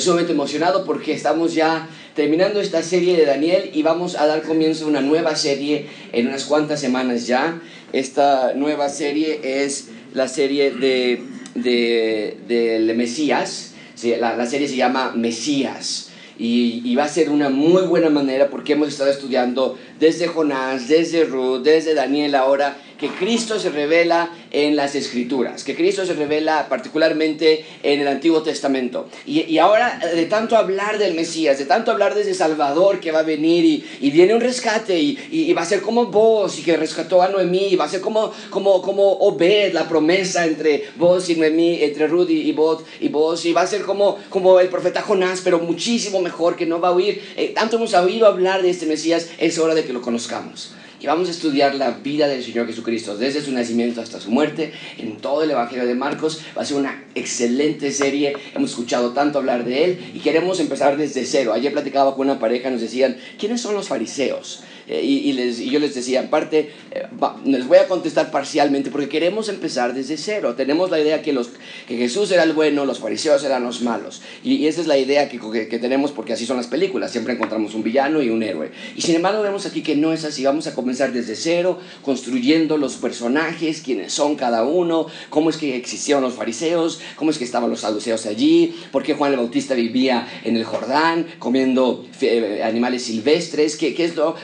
Estoy sumamente emocionado porque estamos ya terminando esta serie de Daniel y vamos a dar comienzo a una nueva serie en unas cuantas semanas ya. Esta nueva serie es la serie de, de, Mesías. La, la serie se llama Mesías. Y, y, va a ser una muy buena manera porque hemos estado estudiando desde Jonás, desde Ruth, desde Daniel ahora que Cristo se revela en las Escrituras, que Cristo se revela particularmente en el Antiguo Testamento. Y, ahora, de tanto hablar del Mesías, de tanto hablar de ese Salvador que va a venir y, viene un rescate y, va a ser como vos y que rescató a Noemí, y va a ser como, como, como Obed, la promesa entre vos y Noemí, entre Ruth y, vos, y vos, y va a ser como, como el profeta Jonás, pero muchísimo mejor, que no va a oír. Eh, tanto hemos oído hablar de este Mesías, es hora de que lo conozcamos y vamos a estudiar la vida del Señor Jesucristo desde su nacimiento hasta su muerte en todo el Evangelio de Marcos. Va a ser una excelente serie, hemos escuchado tanto hablar de él y queremos empezar desde cero. Ayer platicaba con una pareja, nos decían, ¿quiénes son los fariseos? Eh, y, yo les decía, en parte, eh, les voy a contestar parcialmente porque queremos empezar desde cero. Tenemos la idea que, los, que Jesús era el bueno, los fariseos eran los malos. Y, esa es la idea que, que, tenemos porque así son las películas. Siempre encontramos un villano y un héroe. Y sin embargo vemos aquí que no es así. Vamos a comenzar desde cero, construyendo los personajes, quiénes son cada uno, cómo es que existieron los fariseos, cómo es que estaban los saduceos allí, por qué Juan el Bautista vivía en el Jordán comiendo eh, animales silvestres, qué, qué es lo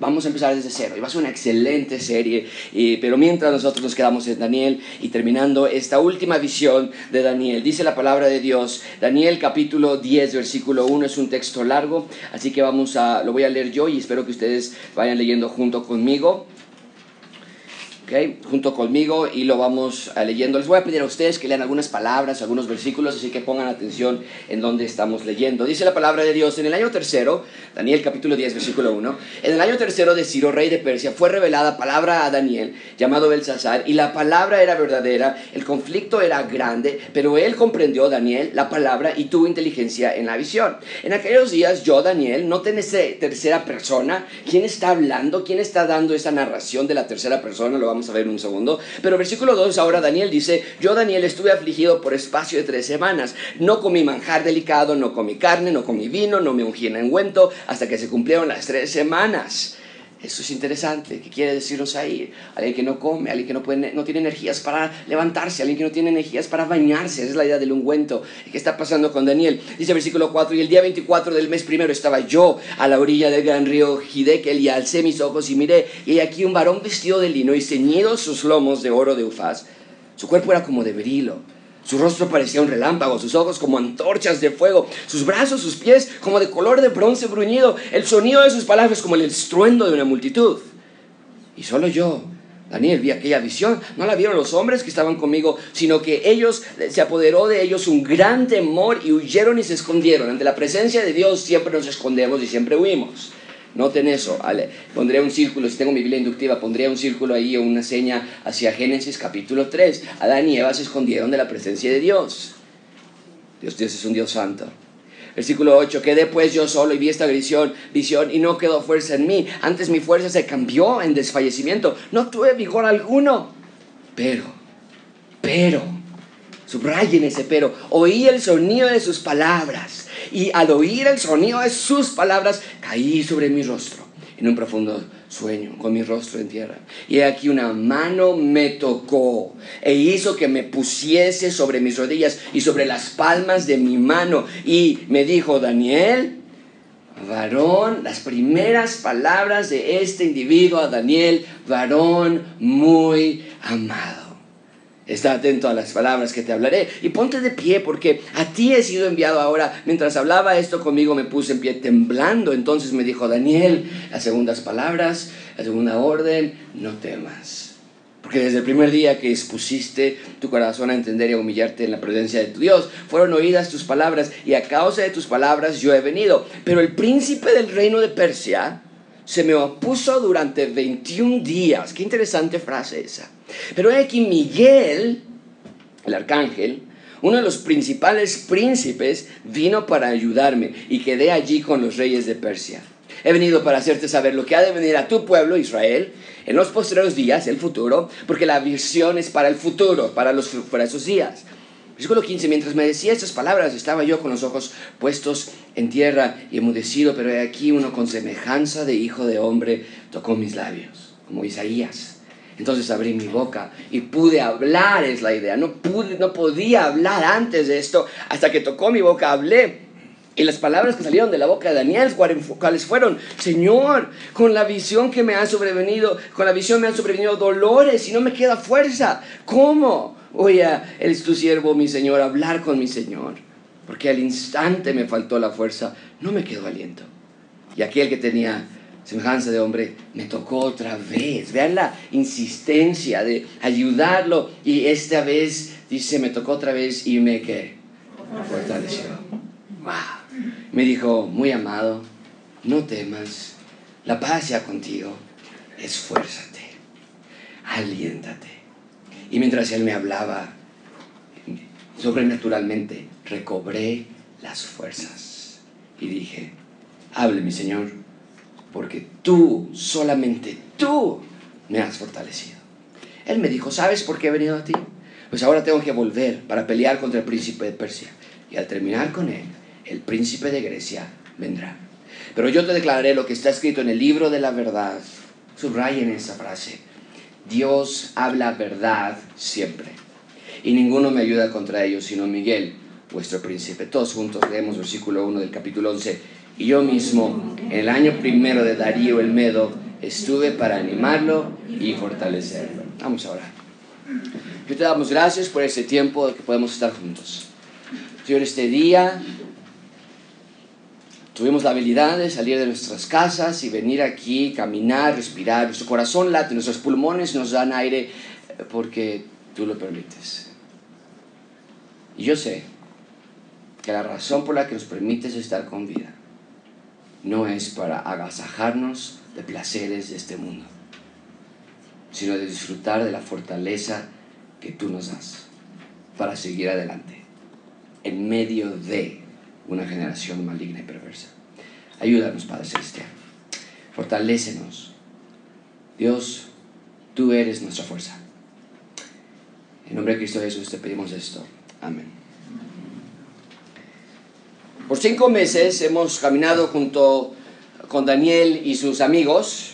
Vamos a empezar desde cero y va a ser una excelente serie. pero mientras nosotros nos quedamos en Daniel y terminando esta última visión de Daniel, dice la palabra de Dios, Daniel capítulo 10, versículo 1, es un texto largo, así que vamos a, lo voy a leer yo y espero que ustedes vayan leyendo junto conmigo. Okay, junto conmigo y lo vamos a leyendo. Les voy a pedir a ustedes que lean algunas palabras, algunos versículos, así que pongan atención en donde estamos leyendo. Dice la palabra de Dios en el año tercero, Daniel capítulo 10, versículo 1, en el año tercero de Ciro, rey de Persia, fue revelada palabra a Daniel, llamado Belsasar, y la palabra era verdadera, el conflicto era grande, pero él comprendió, Daniel, la palabra y tuvo inteligencia en la visión. En aquellos días yo, Daniel, no tenés tercera persona, ¿quién está hablando? ¿Quién está dando esa narración de la tercera persona? Lo vamos a ver un segundo. Pero versículo 2, ahora Daniel dice, yo Daniel estuve afligido por espacio de tres semanas. No comí manjar delicado, no comí carne, no comí vino, no me ungí en ungüento, hasta que se cumplieron las tres semanas. Eso es interesante. ¿Qué quiere decirnos ahí? Alguien que no come, alguien que no, puede, no tiene energías para levantarse, alguien que no tiene energías para bañarse. Esa es la idea del ungüento. ¿Qué está pasando con Daniel? Dice versículo 4, y el día 24 del mes primero estaba yo a la orilla del gran río Hidekel y alcé mis ojos y miré, y aquí un varón vestido de lino y ceñidos sus lomos de oro de ufaz. Su cuerpo era como de berilo su rostro parecía un relámpago, sus ojos como antorchas de fuego, sus brazos, sus pies como de color de bronce bruñido, el sonido de sus palabras como el estruendo de una multitud. Y solo yo, Daniel, vi aquella visión, no la vieron los hombres que estaban conmigo, sino que ellos, se apoderó de ellos un gran temor y huyeron y se escondieron. Ante la presencia de Dios siempre nos escondemos y siempre huimos. Noten eso, pondré un círculo, si tengo mi Biblia inductiva, pondré un círculo ahí o una seña hacia Génesis capítulo 3. Adán y Eva se escondieron de la presencia de Dios. Dios, Dios es un Dios santo. Versículo 8, quedé pues yo solo y vi esta visión, visión y no quedó fuerza en mí. Antes mi fuerza se cambió en desfallecimiento. No tuve vigor alguno. Pero, pero, subrayen ese pero, oí el sonido de sus palabras y al oír el sonido de sus palabras caí sobre mi rostro en un profundo sueño, con mi rostro en tierra. Y aquí una mano me tocó e hizo que me pusiese sobre mis rodillas y sobre las palmas de mi mano. Y me dijo, Daniel, varón, las primeras palabras de este individuo a Daniel, varón muy amado. Está atento a las palabras que te hablaré y ponte de pie porque a ti he sido enviado ahora. Mientras hablaba esto conmigo me puse en pie temblando. Entonces me dijo Daniel, las segundas palabras, la segunda orden, no temas. Porque desde el primer día que expusiste tu corazón a entender y a humillarte en la presencia de tu Dios, fueron oídas tus palabras y a causa de tus palabras yo he venido. Pero el príncipe del reino de Persia se me opuso durante 21 días. Qué interesante frase esa pero he aquí Miguel, el arcángel, uno de los principales príncipes, vino para ayudarme y quedé allí con los reyes de Persia. He venido para hacerte saber lo que ha de venir a tu pueblo, Israel, en los posteriores días, el futuro, porque la visión es para el futuro, para, los, para esos días. Versículo 15, mientras me decía estas palabras, estaba yo con los ojos puestos en tierra y emudecido, pero he aquí uno con semejanza de hijo de hombre tocó mis labios, como Isaías. Entonces abrí mi boca y pude hablar, es la idea. No, pude, no podía hablar antes de esto, hasta que tocó mi boca, hablé. Y las palabras que salieron de la boca de Daniel, ¿cuáles fueron? Señor, con la visión que me ha sobrevenido, con la visión me han sobrevenido dolores y no me queda fuerza. ¿Cómo? Voy a, él tu siervo, mi Señor, hablar con mi Señor. Porque al instante me faltó la fuerza, no me quedó aliento. Y aquel que tenía semejanza de hombre me tocó otra vez. Vean la insistencia de ayudarlo. Y esta vez dice, me tocó otra vez y me que fortaleció. Me dijo, muy amado, no temas, la paz sea contigo, esfuérzate, aliéntate. Y mientras él me hablaba, sobrenaturalmente recobré las fuerzas. Y dije, hable mi Señor, porque tú, solamente tú, me has fortalecido. Él me dijo, ¿sabes por qué he venido a ti? Pues ahora tengo que volver para pelear contra el príncipe de Persia. Y al terminar con él, el príncipe de Grecia vendrá. Pero yo te declararé lo que está escrito en el libro de la verdad. Subrayen esa frase Dios habla verdad siempre. Y ninguno me ayuda contra ellos, sino Miguel, vuestro príncipe. Todos juntos leemos versículo 1 del capítulo 11. Y yo mismo, en el año primero de Darío el Medo, estuve para animarlo y fortalecerlo. Vamos a orar. Yo te damos gracias por este tiempo que podemos estar juntos. Señor, este día Tuvimos la habilidad de salir de nuestras casas y venir aquí, caminar, respirar. Nuestro corazón late, nuestros pulmones nos dan aire eh, porque tú lo permites. Y yo sé que la razón por la que nos permites estar con vida no es para agasajarnos de placeres de este mundo, sino de disfrutar de la fortaleza que tú nos das para seguir adelante en medio de una generación maligna y perversa. Ayúdanos, Padre Celestial. Fortalécenos. Dios, tú eres nuestra fuerza. En nombre de Cristo Jesús te pedimos esto. Amén. Por cinco meses hemos caminado junto con Daniel y sus amigos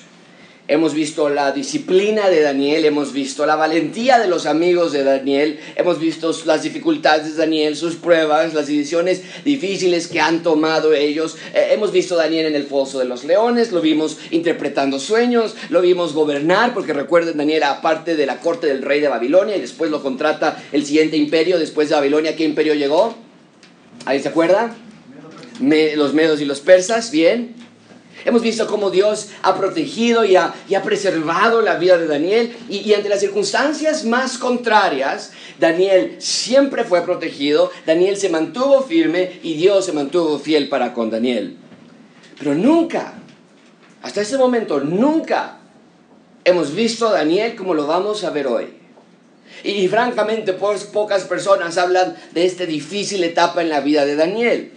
Hemos visto la disciplina de Daniel, hemos visto la valentía de los amigos de Daniel, hemos visto las dificultades de Daniel, sus pruebas, las decisiones difíciles que han tomado ellos. Eh, hemos visto a Daniel en el foso de los leones, lo vimos interpretando sueños, lo vimos gobernar, porque recuerden, Daniel era parte de la corte del rey de Babilonia y después lo contrata el siguiente imperio, después de Babilonia, ¿qué imperio llegó? ¿Ahí se acuerda? los medos y los persas, bien. Hemos visto cómo Dios ha protegido y ha, preservado la vida de Daniel y, ante las circunstancias más contrarias, Daniel siempre fue protegido, Daniel se mantuvo firme y Dios se mantuvo fiel para con Daniel. Pero nunca, hasta ese momento, nunca hemos visto a Daniel como lo vamos a ver hoy. Y, francamente, pocas personas hablan de esta difícil etapa en la vida de Daniel.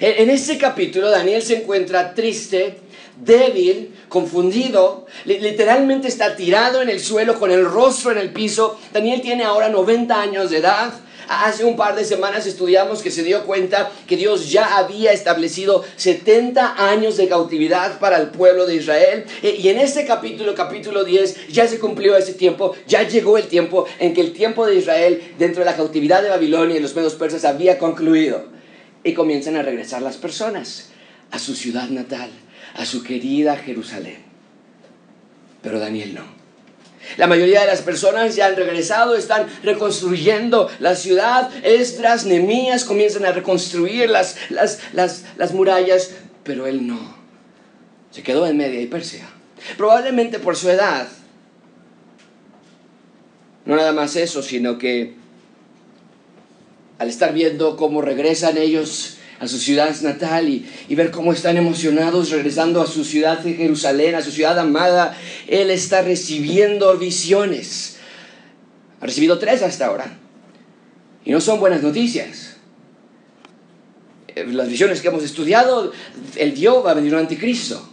En, este capítulo Daniel se encuentra triste, débil, confundido, literalmente está tirado en el suelo con el rostro en el piso. Daniel tiene ahora 90 años de edad. Hace un par de semanas estudiamos que se dio cuenta que Dios ya había establecido 70 años de cautividad para el pueblo de Israel. E, y en este capítulo, capítulo 10, ya se cumplió ese tiempo, ya llegó el tiempo en que el tiempo de Israel dentro de la cautividad de Babilonia y los medos persas había concluido y comienzan a regresar las personas a su ciudad natal, a su querida Jerusalén. Pero Daniel no. La mayoría de las personas ya han regresado, están reconstruyendo la ciudad. Esdras, Nemías comienzan a reconstruir las, las, las, las murallas, pero él no. Se quedó en Media y Persia. Probablemente por su edad. No nada más eso, sino que al estar viendo cómo regresan ellos a su ciudad natal y, ver cómo están emocionados regresando a su ciudad de Jerusalén, a su ciudad amada, Él está recibiendo visiones. Ha recibido tres hasta ahora. Y no son buenas noticias. Eh, las visiones que hemos estudiado, el Dios va a venir un anticristo.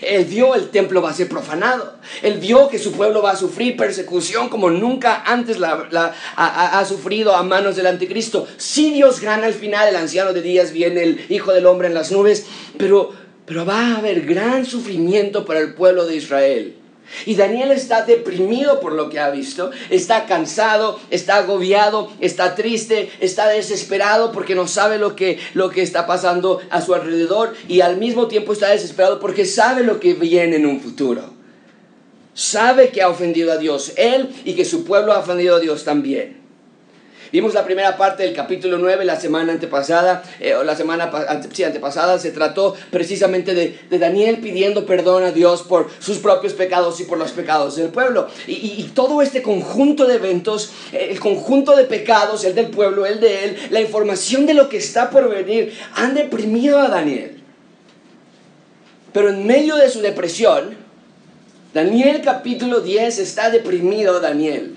Él vio el templo va a ser profanado. Él vio que su pueblo va a sufrir persecución como nunca antes la, ha, sufrido a manos del anticristo. Si Dios gana al final, el anciano de días viene el Hijo del Hombre en las nubes, pero, pero va a haber gran sufrimiento para el pueblo de Israel. Y Daniel está deprimido por lo que ha visto, está cansado, está agobiado, está triste, está desesperado porque no sabe lo que, lo que está pasando a su alrededor y al mismo tiempo está desesperado porque sabe lo que viene en un futuro. Sabe que ha ofendido a Dios él y que su pueblo ha ofendido a Dios también. Vimos la primera parte del capítulo 9 la semana antepasada, eh, o la semana sí, antepasada, se trató precisamente de, de, Daniel pidiendo perdón a Dios por sus propios pecados y por los pecados del pueblo. Y, y, todo este conjunto de eventos, eh, el conjunto de pecados, el del pueblo, el de él, la información de lo que está por venir, han deprimido a Daniel. Pero en medio de su depresión, Daniel capítulo 10 está deprimido Daniel.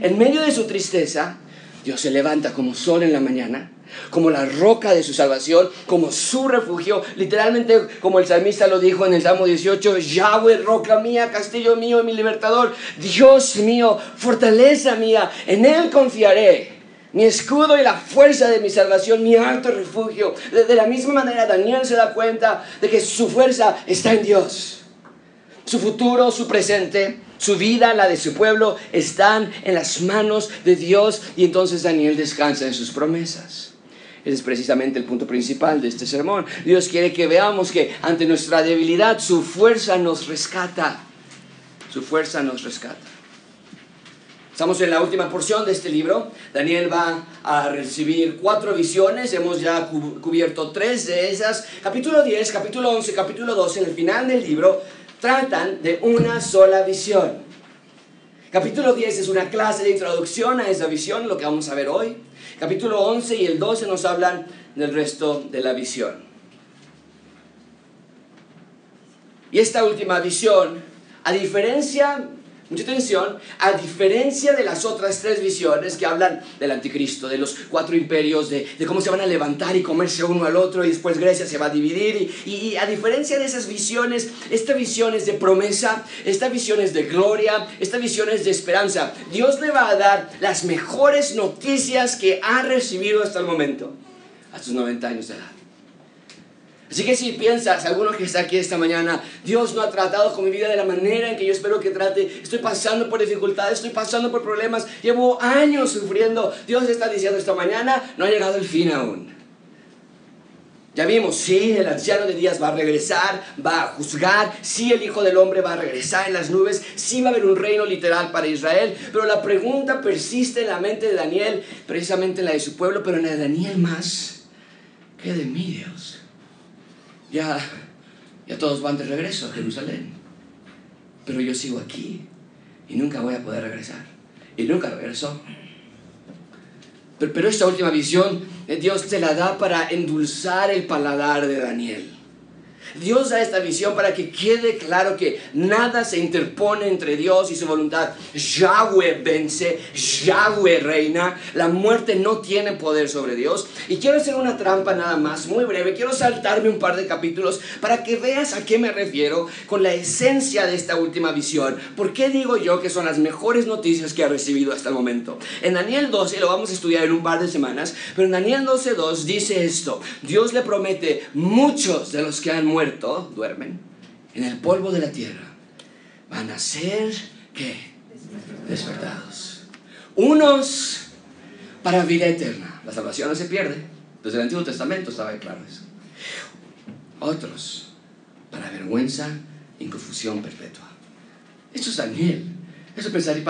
En medio de su tristeza, Dios se levanta como sol en la mañana, como la roca de su salvación, como su refugio, literalmente como el salmista lo dijo en el Salmo 18, Yahweh, roca mía, castillo mío y mi libertador, Dios mío, fortaleza mía, en Él confiaré. Mi escudo y la fuerza de mi salvación, mi alto refugio. De, la misma manera, Daniel se da cuenta de que su fuerza está en Dios. Su futuro, su presente, su vida, la de su pueblo, están en las manos de Dios y entonces Daniel descansa en sus promesas. Ese es precisamente el punto principal de este sermón. Dios quiere que veamos que ante nuestra debilidad su fuerza nos rescata. Su fuerza nos rescata. Estamos en la última porción de este libro. Daniel va a recibir cuatro visiones. Hemos ya cubierto tres de esas. Capítulo 10, capítulo 11, capítulo 12. En el final del libro tratan de una sola visión. Capítulo 10 es una clase de introducción a esa visión, lo que vamos a ver hoy. Capítulo 11 y el 12 nos hablan del resto de la visión. Y esta última visión, a diferencia Mucha atención, a diferencia de las otras tres visiones que hablan del anticristo, de los cuatro imperios, de, cómo se van a levantar y comerse uno al otro y después Grecia se va a dividir. Y, y, a diferencia de esas visiones, esta visión es de promesa, esta visión es de gloria, esta visión es de esperanza. Dios le va a dar las mejores noticias que ha recibido hasta el momento, a sus 90 años de edad. Así que si piensas, alguno que está aquí esta mañana, Dios no ha tratado con mi vida de la manera en que yo espero que trate, estoy pasando por dificultades, estoy pasando por problemas, llevo años sufriendo, Dios está diciendo esta mañana, no ha llegado el fin aún. Ya vimos, sí, el anciano de días va a regresar, va a juzgar, sí, el Hijo del Hombre va a regresar en las nubes, sí va a haber un reino literal para Israel, pero la pregunta persiste en la mente de Daniel, precisamente en la de su pueblo, pero en la de Daniel más que de mí, Dios ya, ya todos van de regreso a Jerusalén. Pero yo sigo aquí y nunca voy a poder regresar. Y nunca regresó. Pero, pero esta última visión eh, Dios te la da para endulzar el paladar de Daniel. Dios da esta visión para que quede claro que nada se interpone entre Dios y su voluntad. Yahweh vence, Yahweh reina, la muerte no tiene poder sobre Dios. Y quiero hacer una trampa nada más, muy breve, quiero saltarme un par de capítulos para que veas a qué me refiero con la esencia de esta última visión. ¿Por qué digo yo que son las mejores noticias que ha recibido hasta el momento? En Daniel 12, lo vamos a estudiar en un par de semanas, pero en Daniel 12.2 dice esto, Dios le promete muchos de los que han muerto duermen, en el polvo de la tierra, van a ser, ¿qué? Despertados. Unos para vida eterna. La salvación no se pierde. Desde el Antiguo Testamento estaba claro eso. Otros para vergüenza y confusión perpetua. Esto es Daniel. Eso pensaría,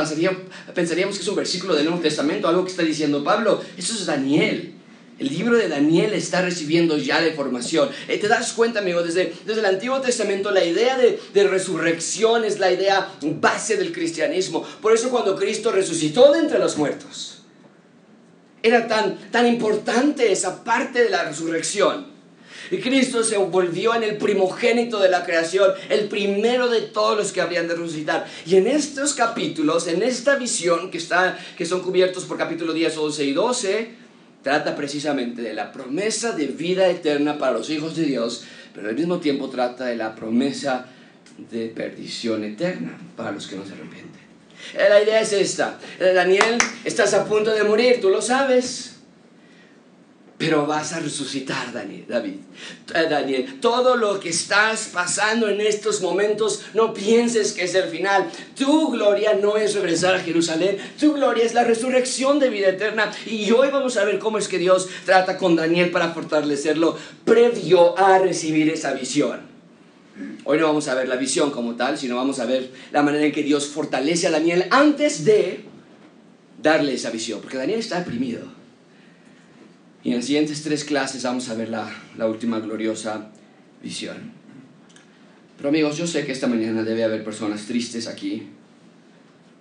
pensaríamos que es un versículo del Nuevo Testamento, algo que está diciendo Pablo. Eso es Daniel. El libro de Daniel está recibiendo ya la información. Eh, ¿Te das cuenta, amigo? Desde, desde el Antiguo Testamento la idea de, de, resurrección es la idea base del cristianismo. Por eso cuando Cristo resucitó de entre los muertos, era tan, tan importante esa parte de la resurrección. Y Cristo se volvió en el primogénito de la creación, el primero de todos los que habrían de resucitar. Y en estos capítulos, en esta visión que, está, que son cubiertos por capítulo 10, 11 y 12, trata precisamente de la promesa de vida eterna para los hijos de Dios pero al mismo tiempo trata de la promesa de perdición eterna para los que no se arrepienten. Eh, la idea es esta. Eh, Daniel, estás a punto de morir, tú lo sabes. Pero vas a resucitar, Daniel, David. Eh, Daniel, todo lo que estás pasando en estos momentos, no pienses que es el final. Tu gloria no es regresar a Jerusalén. Tu gloria es la resurrección de vida eterna. Y hoy vamos a ver cómo es que Dios trata con Daniel para fortalecerlo previo a recibir esa visión. Hoy no vamos a ver la visión como tal, sino vamos a ver la manera en que Dios fortalece a Daniel antes de darle esa visión, porque Daniel está deprimido. Y en las siguientes tres clases vamos a ver la, última gloriosa visión. Pero amigos, yo sé que esta mañana debe haber personas tristes aquí.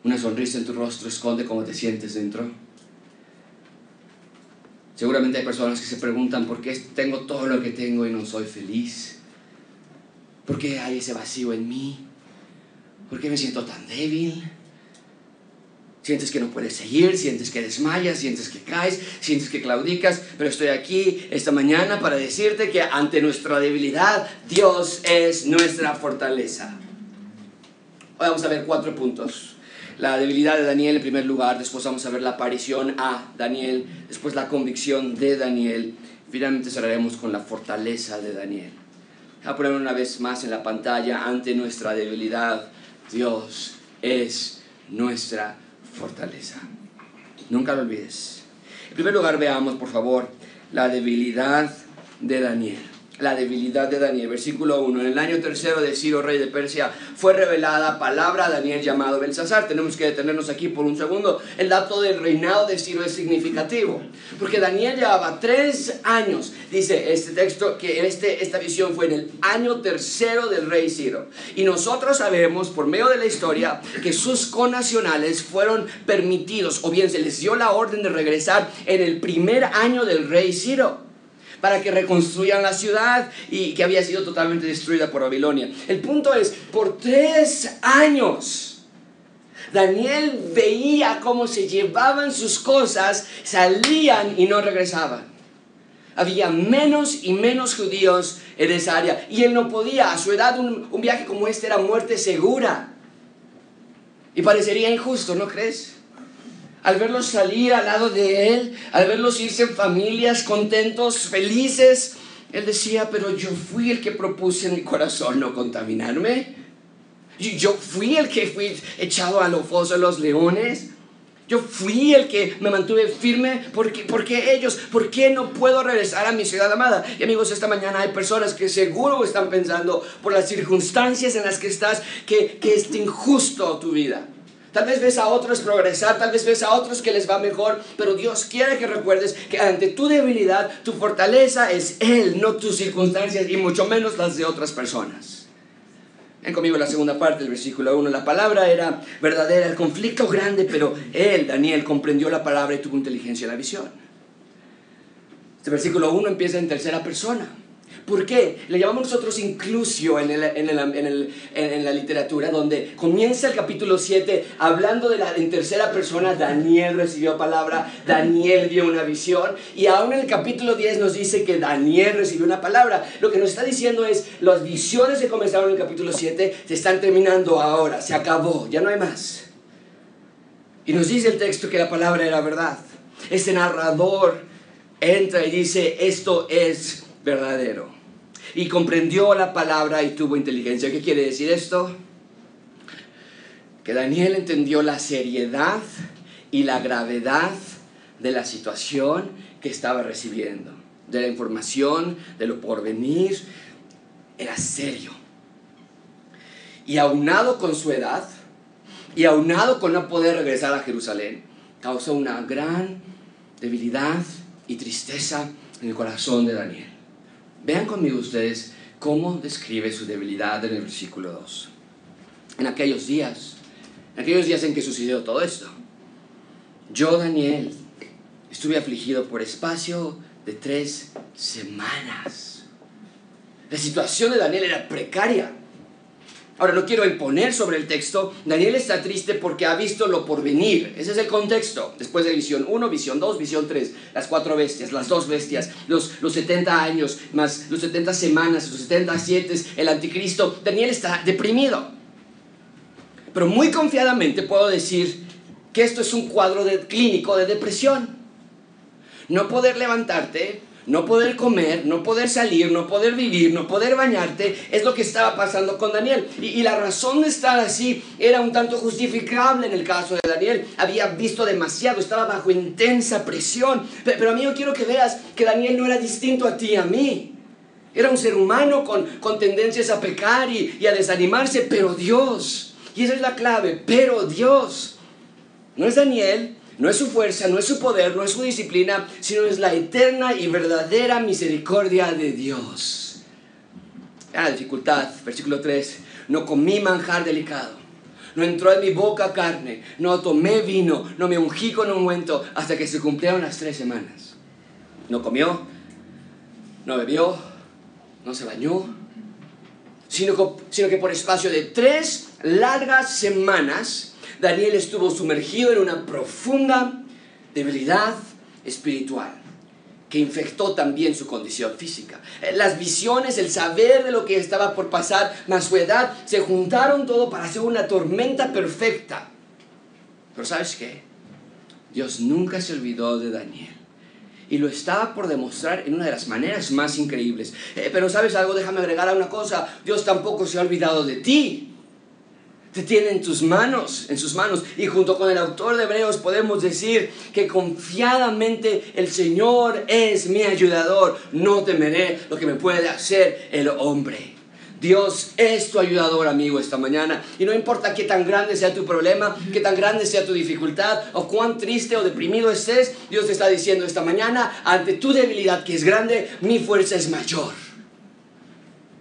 Una sonrisa en tu rostro esconde cómo te sientes dentro. Seguramente hay personas que se preguntan por qué tengo todo lo que tengo y no soy feliz. ¿Por qué hay ese vacío en mí? ¿Por qué me siento tan débil? Sientes que no puedes seguir, sientes que desmayas, sientes que caes, sientes que claudicas, pero estoy aquí esta mañana para decirte que ante nuestra debilidad Dios es nuestra fortaleza. Hoy vamos a ver cuatro puntos. La debilidad de Daniel en primer lugar, después vamos a ver la aparición a Daniel, después la convicción de Daniel, finalmente cerraremos con la fortaleza de Daniel. A poner una vez más en la pantalla, ante nuestra debilidad, Dios es nuestra fortaleza. Nunca lo olvides. En primer lugar, veamos, por favor, la debilidad de Daniel la debilidad de Daniel. Versículo 1. En el año tercero de Ciro, rey de Persia, fue revelada palabra a Daniel llamado Belsasar. Tenemos que detenernos aquí por un segundo. El dato del reinado de Ciro es significativo, porque Daniel llevaba tres años, dice este texto, que este, esta visión fue en el año tercero del rey Ciro. Y nosotros sabemos, por medio de la historia, que sus conacionales fueron permitidos, o bien se les dio la orden de regresar en el primer año del rey Ciro para que reconstruyan la ciudad y que había sido totalmente destruida por Babilonia. El punto es, por tres años, Daniel veía cómo se llevaban sus cosas, salían y no regresaban. Había menos y menos judíos en esa área y él no podía. A su edad un, un viaje como este era muerte segura. Y parecería injusto, ¿no crees? Al verlos salir al lado de Él, al verlos irse en familias contentos, felices, Él decía, pero yo fui el que propuse en mi corazón no contaminarme. Yo fui el que fui echado a los foso de los leones. Yo fui el que me mantuve firme. ¿Por qué, ellos? ¿Por qué no puedo regresar a mi ciudad amada? Y amigos, esta mañana hay personas que seguro están pensando por las circunstancias en las que estás que, que es injusto tu vida. Tal vez ves a otros progresar, tal vez ves a otros que les va mejor, pero Dios quiere que recuerdes que ante tu debilidad, tu fortaleza es Él, no tus circunstancias y mucho menos las de otras personas. Ven conmigo la segunda parte del versículo 1. La palabra era verdadera, el conflicto grande, pero él, Daniel, comprendió la palabra y tuvo inteligencia en la visión. Este versículo 1 empieza en tercera persona. ¿Por qué? Le llamamos nosotros inclusio en, la literatura, donde comienza el capítulo 7 hablando de la, en tercera persona, Daniel recibió palabra, Daniel vio una visión, y aún en el capítulo 10 nos dice que Daniel recibió una palabra. Lo que nos está diciendo es, las visiones que comenzaron en el capítulo 7 se están terminando ahora, se acabó, ya no hay más. Y nos dice el texto que la palabra era verdad. Este narrador entra y dice, esto es verdadero. Y comprendió la palabra y tuvo inteligencia. ¿Qué quiere decir esto? Que Daniel entendió la seriedad y la gravedad de la situación que estaba recibiendo, de la información, de lo porvenir. Era serio. Y aunado con su edad, y aunado con no poder regresar a Jerusalén, causó una gran debilidad y tristeza en el corazón de Daniel. Vean conmigo ustedes cómo describe su debilidad en el versículo 2. En aquellos días, en aquellos días en que sucedió todo esto, yo, Daniel, estuve afligido por espacio de tres semanas. La situación de Daniel era precaria. Ahora no quiero imponer sobre el texto. Daniel está triste porque ha visto lo por venir. Ese es el contexto. Después de visión 1, visión 2, visión 3. Las cuatro bestias, las dos bestias, los, los 70 años, más los 70 semanas, los 77, el anticristo. Daniel está deprimido. Pero muy confiadamente puedo decir que esto es un cuadro de, clínico de depresión. No poder levantarte, no poder comer, no poder salir, no poder vivir, no poder bañarte, es lo que estaba pasando con Daniel. Y, la razón de estar así era un tanto justificable en el caso de Daniel. Había visto demasiado, estaba bajo intensa presión. Pero, pero amigo, quiero que veas que Daniel no era distinto a ti y a mí. Era un ser humano con, con tendencias a pecar y, y a desanimarse, pero Dios, y esa es la clave, pero Dios. No es Daniel, no es su fuerza, no es su poder, no es su disciplina, sino es la eterna y verdadera misericordia de Dios. La dificultad, versículo 3, no comí manjar delicado, no entró en mi boca carne, no tomé vino, no me ungí con ungüento hasta que se cumplieron las tres semanas. No comió, no bebió, no se bañó, sino, sino que por espacio de tres largas semanas, Daniel estuvo sumergido en una profunda debilidad espiritual que infectó también su condición física. Eh, las visiones, el saber de lo que estaba por pasar, más su edad, se juntaron todo para hacer una tormenta perfecta. Pero ¿sabes qué? Dios nunca se olvidó de Daniel. Y lo estaba por demostrar en una de las maneras más increíbles. Eh, pero ¿sabes algo? Déjame agregar a una cosa. Dios tampoco se ha olvidado de ti te tiene en tus manos, en sus manos. Y junto con el autor de Hebreos podemos decir que confiadamente el Señor es mi ayudador. No temeré lo que me puede hacer el hombre. Dios es tu ayudador, amigo, esta mañana. Y no importa qué tan grande sea tu problema, qué tan grande sea tu dificultad, o cuán triste o deprimido estés, Dios te está diciendo esta mañana, ante tu debilidad que es grande, mi fuerza es mayor.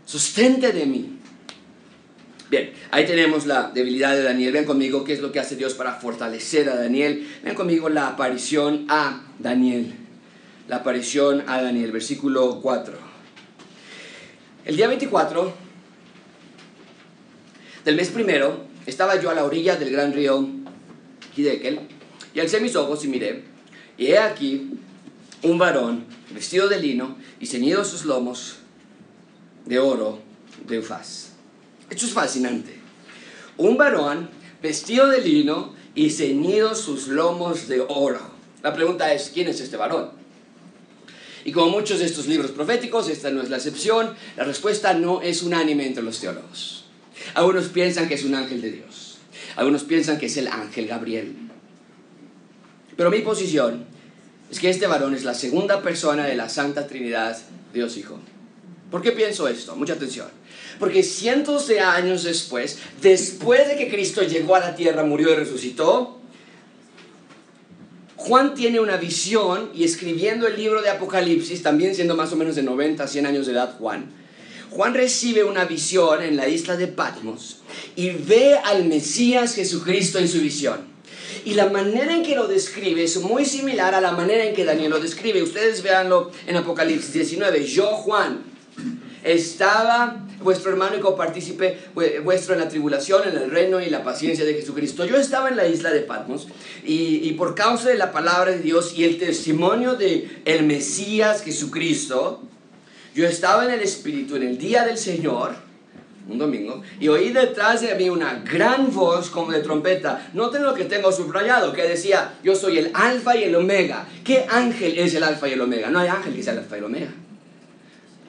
Sustente de mí. Bien, ahí tenemos la debilidad de Daniel. Ven conmigo qué es lo que hace Dios para fortalecer a Daniel. Ven conmigo la aparición a Daniel. La aparición a Daniel, versículo 4. El día 24 del mes primero estaba yo a la orilla del gran río Hidekel y alcé mis ojos y miré. Y he aquí un varón vestido de lino y ceñido sus lomos de oro de Ufaz esto es fascinante. Un varón vestido de lino y ceñido sus lomos de oro. La pregunta es, ¿quién es este varón? Y como muchos de estos libros proféticos, esta no es la excepción, la respuesta no es unánime entre los teólogos. Algunos piensan que es un ángel de Dios. Algunos piensan que es el ángel Gabriel. Pero mi posición es que este varón es la segunda persona de la Santa Trinidad, Dios Hijo. ¿Por qué pienso esto? Mucha atención. Porque cientos de años después, después de que Cristo llegó a la tierra, murió y resucitó, Juan tiene una visión y escribiendo el libro de Apocalipsis, también siendo más o menos de 90, 100 años de edad Juan, Juan recibe una visión en la isla de Patmos y ve al Mesías Jesucristo en su visión. Y la manera en que lo describe es muy similar a la manera en que Daniel lo describe. Ustedes véanlo en Apocalipsis 19. Yo, Juan, estaba vuestro hermano y copartícipe vuestro en la tribulación, en el reino y la paciencia de Jesucristo. Yo estaba en la isla de Patmos y, por causa de la palabra de Dios y el testimonio de el Mesías Jesucristo, yo estaba en el Espíritu en el día del Señor, un domingo, y oí detrás de mí una gran voz como de trompeta. Noten lo que tengo subrayado, que decía, yo soy el alfa y el omega. ¿Qué ángel es el alfa y el omega? No hay ángel que sea el alfa y el omega.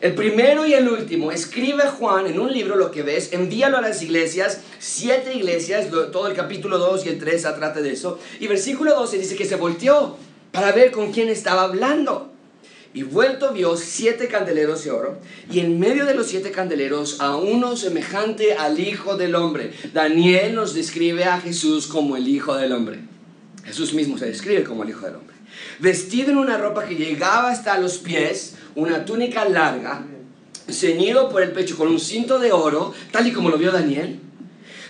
El primero y el último, escribe Juan en un libro lo que ves, envíalo a las iglesias, siete iglesias, todo el capítulo 2 y el 3 trata de eso. Y versículo 12 dice que se volteó para ver con quién estaba hablando. Y vuelto vio siete candeleros de oro, y en medio de los siete candeleros a uno semejante al Hijo del Hombre. Daniel nos describe a Jesús como el Hijo del Hombre. Jesús mismo se describe como el Hijo del Hombre. Vestido en una ropa que llegaba hasta los pies, una túnica larga, ceñido por el pecho con un cinto de oro, tal y como lo vio Daniel.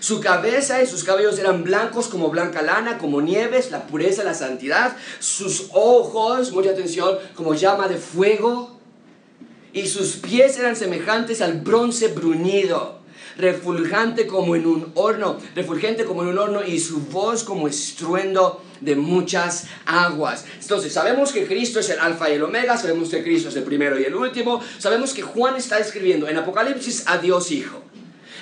Su cabeza y sus cabellos eran blancos como blanca lana, como nieves, la pureza, la santidad. Sus ojos, mucha atención, como llama de fuego. Y sus pies eran semejantes al bronce bruñido. Refulgente como en un horno, refulgente como en un horno y su voz como estruendo de muchas aguas. Entonces, sabemos que Cristo es el alfa y el omega, sabemos que Cristo es el primero y el último, sabemos que Juan está escribiendo en Apocalipsis a Dios Hijo.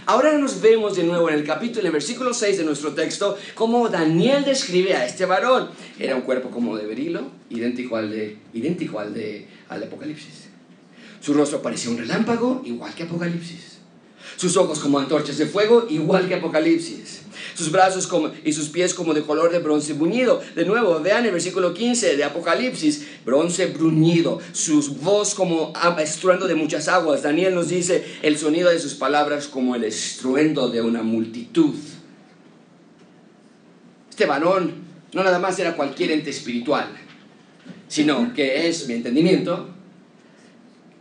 Ahora nos vemos de nuevo en el capítulo, en el versículo 6 de nuestro texto, cómo Daniel describe a este varón. Era un cuerpo como de berilo, idéntico al de, idéntico al de, al de Apocalipsis. Su rostro parecía un relámpago, igual que Apocalipsis. Sus ojos como antorchas de fuego, igual que Apocalipsis. Sus brazos como, y sus pies como de color de bronce bruñido. De nuevo, vean el versículo 15 de Apocalipsis, bronce bruñido. Su voz como estruendo de muchas aguas. Daniel nos dice el sonido de sus palabras como el estruendo de una multitud. Este varón no nada más era cualquier ente espiritual, sino que es, mi entendimiento,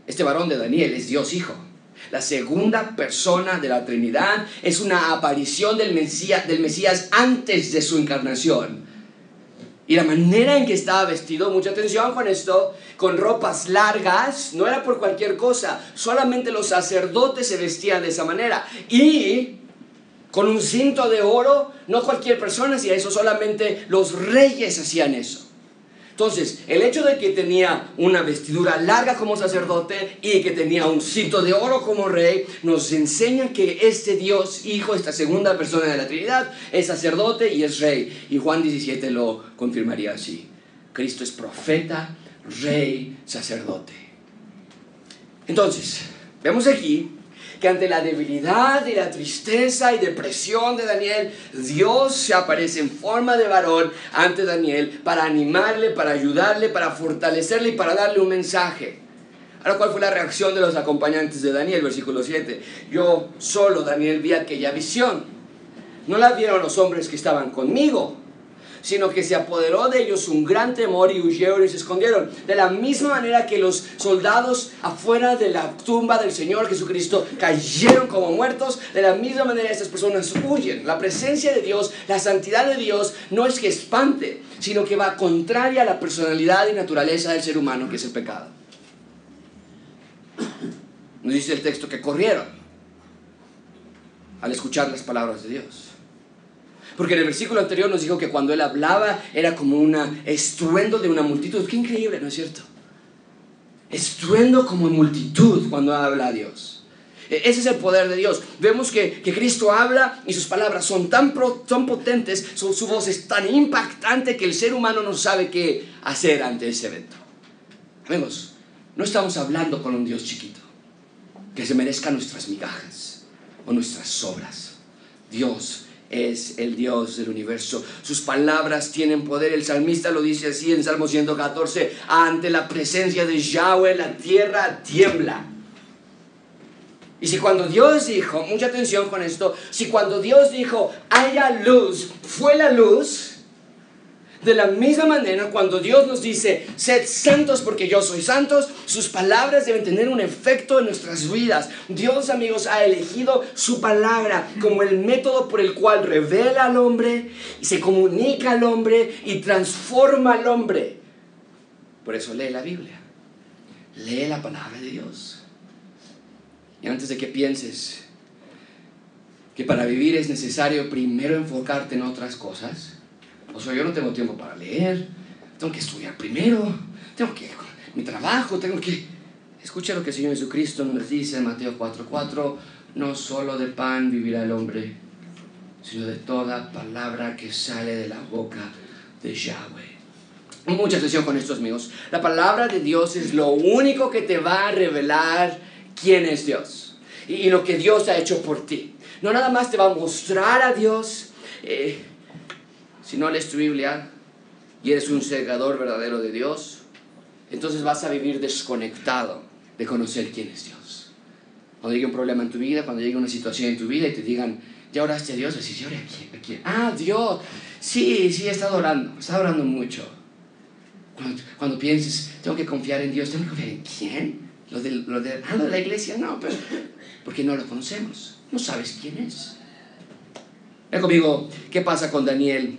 este varón de Daniel es Dios Hijo. La segunda persona de la Trinidad es una aparición del Mesías, del Mesías antes de su encarnación. Y la manera en que estaba vestido, mucha atención con esto, con ropas largas, no era por cualquier cosa, solamente los sacerdotes se vestían de esa manera. Y con un cinto de oro, no cualquier persona hacía eso, solamente los reyes hacían eso. Entonces, el hecho de que tenía una vestidura larga como sacerdote y que tenía un cinto de oro como rey, nos enseña que este Dios, Hijo, esta segunda persona de la Trinidad, es sacerdote y es rey. Y Juan 17 lo confirmaría así. Cristo es profeta, rey, sacerdote. Entonces, vemos aquí que ante la debilidad y la tristeza y depresión de Daniel, Dios se aparece en forma de varón ante Daniel para animarle, para ayudarle, para fortalecerle y para darle un mensaje. Ahora, ¿cuál fue la reacción de los acompañantes de Daniel? Versículo 7. Yo solo, Daniel, vi aquella visión. No la vieron los hombres que estaban conmigo sino que se apoderó de ellos un gran temor y huyeron y se escondieron. De la misma manera que los soldados afuera de la tumba del Señor Jesucristo cayeron como muertos, de la misma manera estas personas huyen. La presencia de Dios, la santidad de Dios no es que espante, sino que va contraria a la personalidad y naturaleza del ser humano, que es el pecado. Nos dice el texto que corrieron al escuchar las palabras de Dios. Porque en el versículo anterior nos dijo que cuando él hablaba era como un estruendo de una multitud. Qué increíble, ¿no es cierto? Estruendo como multitud cuando habla Dios. E, ese es el poder de Dios. Vemos que, que Cristo habla y sus palabras son tan, tan potentes, su, su voz es tan impactante que el ser humano no sabe qué hacer ante ese evento. Amigos, no estamos hablando con un Dios chiquito que se merezca nuestras migajas o nuestras obras. Dios es el Dios del universo. Sus palabras tienen poder. El salmista lo dice así en Salmo 114. Ante la presencia de Yahweh la tierra tiembla. Y si cuando Dios dijo, mucha atención con esto, si cuando Dios dijo, haya luz, fue la luz, de la misma manera, cuando Dios nos dice, sed santos porque yo soy santos, sus palabras deben tener un efecto en nuestras vidas. Dios, amigos, ha elegido su palabra como el método por el cual revela al hombre y se comunica al hombre y transforma al hombre. Por eso lee la Biblia. Lee la palabra de Dios. Y antes de que pienses que para vivir es necesario primero enfocarte en otras cosas, o sea, yo no tengo tiempo para leer, tengo que estudiar primero, tengo que mi trabajo, tengo que... Escucha lo que el Señor Jesucristo nos dice en Mateo 4:4, no solo de pan vivirá el hombre, sino de toda palabra que sale de la boca de Yahweh. Mucha atención con estos amigos. La palabra de Dios es lo único que te va a revelar quién es Dios y, lo que Dios ha hecho por ti. No nada más te va a mostrar a Dios. Eh, si no lees tu Biblia y eres un segador verdadero de Dios, entonces vas a vivir desconectado de conocer quién es Dios. Cuando llegue un problema en tu vida, cuando llegue una situación en tu vida y te digan, ¿ya oraste a Dios? Decís, ¿ya a quién? Ah, Dios. Sí, sí, he estado orando, he estado orando mucho. Cuando, pienses, tengo que confiar en Dios, ¿tengo que confiar en quién? Lo de, lo de, ah, de la iglesia, no, pero porque no lo conocemos, no sabes quién es. Ven conmigo, ¿qué pasa con Daniel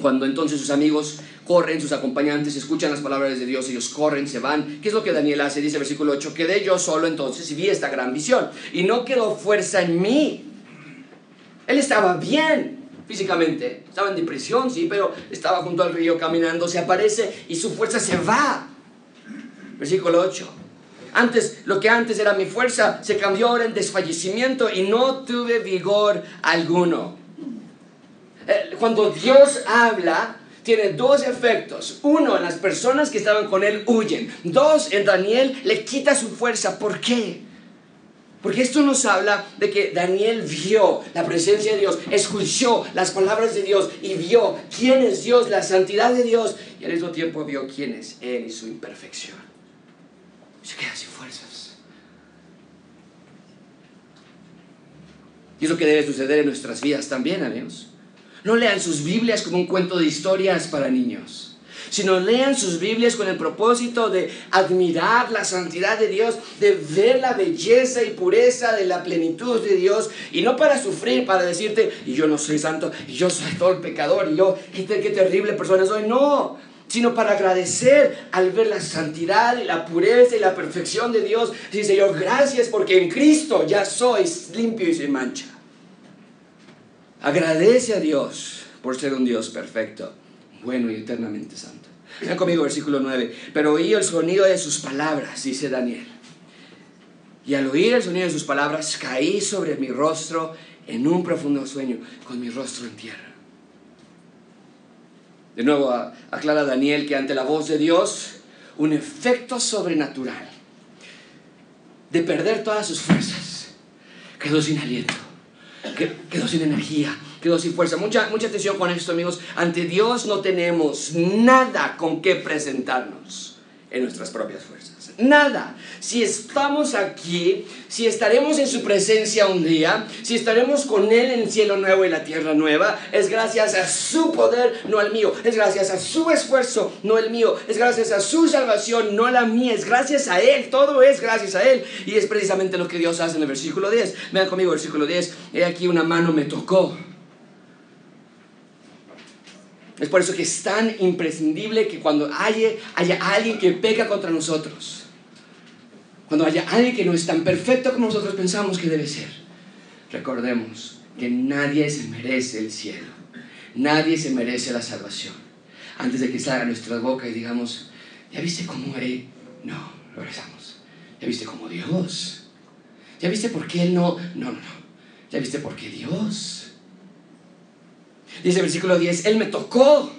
Cuando entonces sus amigos corren, sus acompañantes escuchan las palabras de Dios, ellos corren, se van. ¿Qué es lo que Daniel hace? Dice versículo 8, quedé yo solo entonces y vi esta gran visión y no quedó fuerza en mí. Él estaba bien físicamente, estaba en depresión, sí, pero estaba junto al río caminando, se aparece y su fuerza se va. Versículo 8. Antes, lo que antes era mi fuerza, se cambió ahora en desfallecimiento y no tuve vigor alguno. Eh, cuando Dios habla, tiene dos efectos. Uno, las personas que estaban con él huyen. Dos, en Daniel le quita su fuerza. ¿Por qué? Porque esto nos habla de que Daniel vio la presencia de Dios, escuchó las palabras de Dios y vio quién es Dios, la santidad de Dios y al mismo tiempo vio quién es Él y su imperfección. Se queda sin fuerzas. Y es lo que debe suceder en nuestras vidas también, amigos. No lean sus Biblias como un cuento de historias para niños, sino lean sus Biblias con el propósito de admirar la santidad de Dios, de ver la belleza y pureza de la plenitud de Dios, y no para sufrir, para decirte, y yo no soy santo, y yo soy todo el pecador, y yo, qué, qué terrible persona soy. No, sino para agradecer al ver la santidad y la pureza y la perfección de Dios. Dice Señor, gracias porque en Cristo ya soy limpio y sin mancha. Agradece a Dios por ser un Dios perfecto, bueno y eternamente santo. Ven conmigo, versículo 9. Pero oí el sonido de sus palabras, dice Daniel. Y al oír el sonido de sus palabras, caí sobre mi rostro en un profundo sueño, con mi rostro en tierra. De nuevo aclara Daniel que ante la voz de Dios, un efecto sobrenatural de perder todas sus fuerzas, quedó sin aliento quedó sin energía, quedó sin fuerza. Mucha, mucha atención con esto, amigos. Ante Dios no tenemos nada con qué presentarnos en nuestras propias fuerzas. Nada. Si estamos aquí, si estaremos en su presencia un día, si estaremos con Él en el cielo nuevo y la tierra nueva, es gracias a su poder, no al mío. Es gracias a su esfuerzo, no el mío. Es gracias a su salvación, no la mía. Es gracias a Él. Todo es gracias a Él. Y es precisamente lo que Dios hace en el versículo 10. Vean conmigo, versículo 10. He aquí una mano me tocó es por eso que es tan imprescindible que cuando haya, haya alguien que peca contra nosotros, cuando haya alguien que no es tan perfecto como nosotros pensamos que debe ser, recordemos que nadie se merece el cielo, nadie se merece la salvación. Antes de que salga nuestra boca y digamos, ¿ya viste cómo él? No, regresamos. ¿Ya viste cómo Dios? ¿Ya viste por qué Él no? No, no, no. ¿Ya viste por qué Dios? Dice el versículo 10, Él me tocó.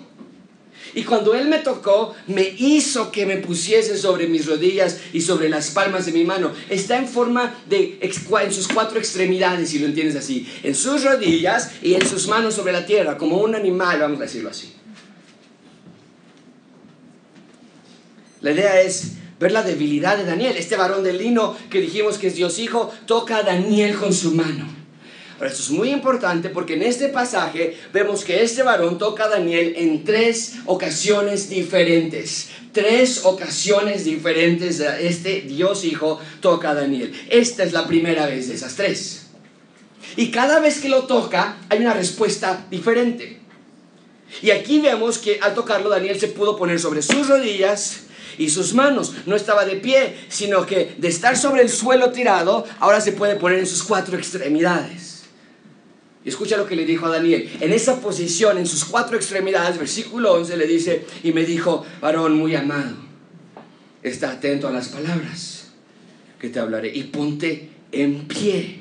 Y cuando Él me tocó, me hizo que me pusiese sobre mis rodillas y sobre las palmas de mi mano. Está en forma de, en sus cuatro extremidades, si lo entiendes así. En sus rodillas y en sus manos sobre la tierra, como un animal, vamos a decirlo así. La idea es ver la debilidad de Daniel. Este varón de lino que dijimos que es Dios Hijo, toca a Daniel con su mano. Ahora, esto es muy importante porque en este pasaje vemos que este varón toca a Daniel en tres ocasiones diferentes. Tres ocasiones diferentes este Dios Hijo toca a Daniel. Esta es la primera vez de esas tres. Y cada vez que lo toca hay una respuesta diferente. Y aquí vemos que al tocarlo Daniel se pudo poner sobre sus rodillas y sus manos. No estaba de pie, sino que de estar sobre el suelo tirado, ahora se puede poner en sus cuatro extremidades. Y escucha lo que le dijo a Daniel. En esa posición, en sus cuatro extremidades, versículo 11 le dice, y me dijo, varón muy amado, está atento a las palabras que te hablaré y ponte en pie,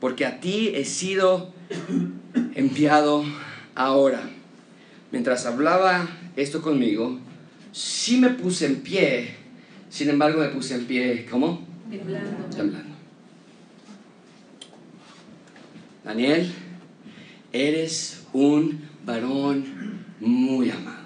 porque a ti he sido enviado ahora. Mientras hablaba esto conmigo, sí me puse en pie, sin embargo me puse en pie, ¿cómo? Temblando. Temblando. Daniel, eres un varón muy amado.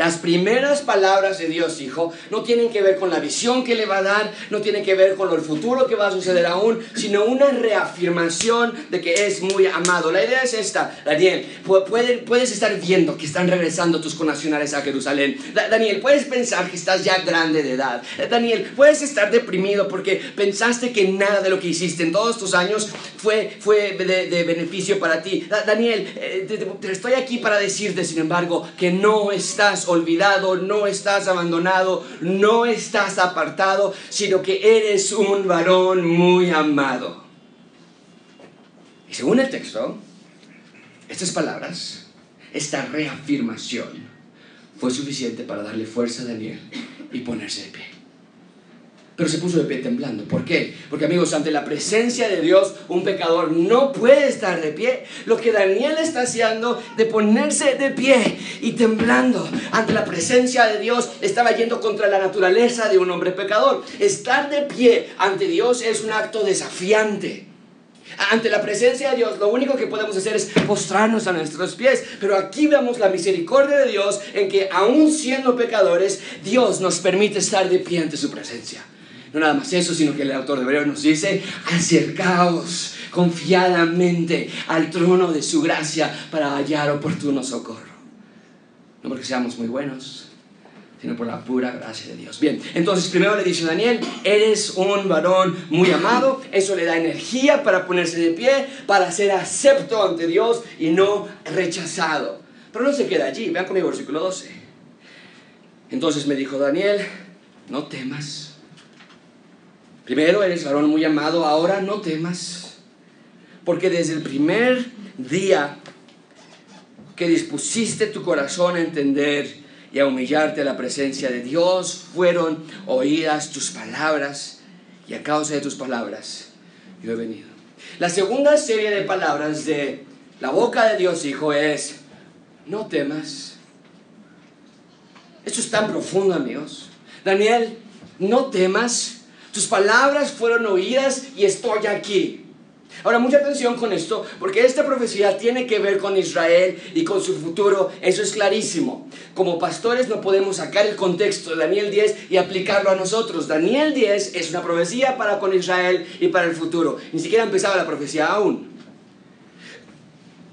Las primeras palabras de Dios, hijo, no tienen que ver con la visión que le va a dar, no tienen que ver con el futuro que va a suceder aún, sino una reafirmación de que es muy amado. La idea es esta, Daniel, puedes estar viendo que están regresando tus conacionales a Jerusalén. Daniel, puedes pensar que estás ya grande de edad. Daniel, puedes estar deprimido porque pensaste que nada de lo que hiciste en todos tus años fue, fue de, beneficio para ti. Daniel, eh, estoy aquí para decirte, sin embargo, que no estás olvidado, no estás abandonado, no estás apartado, sino que eres un varón muy amado. Y según el texto, estas palabras, esta reafirmación, fue suficiente para darle fuerza a Daniel y ponerse de pie pero se puso de pie temblando. ¿Por qué? Porque amigos, ante la presencia de Dios, un pecador no puede estar de pie. Lo que Daniel está haciendo de ponerse de pie y temblando ante la presencia de Dios estaba yendo contra la naturaleza de un hombre pecador. Estar de pie ante Dios es un acto desafiante. Ante la presencia de Dios, lo único que podemos hacer es postrarnos a nuestros pies. Pero aquí vemos la misericordia de Dios en que, aún siendo pecadores, Dios nos permite estar de pie ante su presencia. No nada más eso, sino que el autor de Hebreos nos dice, acercaos confiadamente al trono de su gracia para hallar oportuno socorro. No porque seamos muy buenos, sino por la pura gracia de Dios. Bien, entonces primero le dice Daniel, eres un varón muy amado, eso le da energía para ponerse de pie, para ser acepto ante Dios y no rechazado. Pero no se queda allí, vean conmigo versículo 12. Entonces me dijo Daniel, no temas Primero, eres varón muy amado, ahora no temas, porque desde el primer día que dispusiste tu corazón a entender y a humillarte a la presencia de Dios, fueron oídas tus palabras, y a causa de tus palabras yo he venido. La segunda serie de palabras de la boca de Dios, Hijo, es, no temas. Esto es tan profundo, amigos. Daniel, no temas tus palabras fueron oídas y estoy aquí. Ahora, mucha atención con esto, porque esta profecía tiene que ver con Israel y con su futuro, eso es clarísimo. Como pastores no podemos sacar el contexto de Daniel 10 y aplicarlo a nosotros. Daniel 10 es una profecía para con Israel y para el futuro. Ni siquiera empezaba la profecía aún.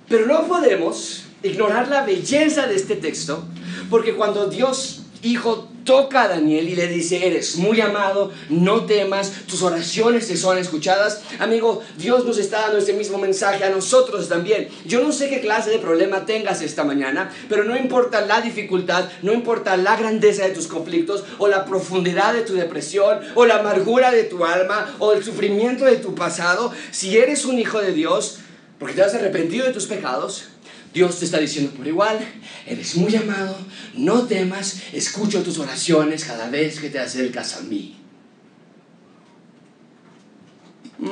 Pero no podemos ignorar la belleza de este texto, porque cuando Dios Hijo toca a Daniel y le dice, eres muy amado, no temas, tus oraciones te son escuchadas. Amigo, Dios nos está dando ese mismo mensaje a nosotros también. Yo no sé qué clase de problema tengas esta mañana, pero no importa la dificultad, no importa la grandeza de tus conflictos o la profundidad de tu depresión o la amargura de tu alma o el sufrimiento de tu pasado, si eres un hijo de Dios, porque te has arrepentido de tus pecados, Dios te está diciendo por igual, eres muy amado, no temas, escucho tus oraciones cada vez que te acercas a mí.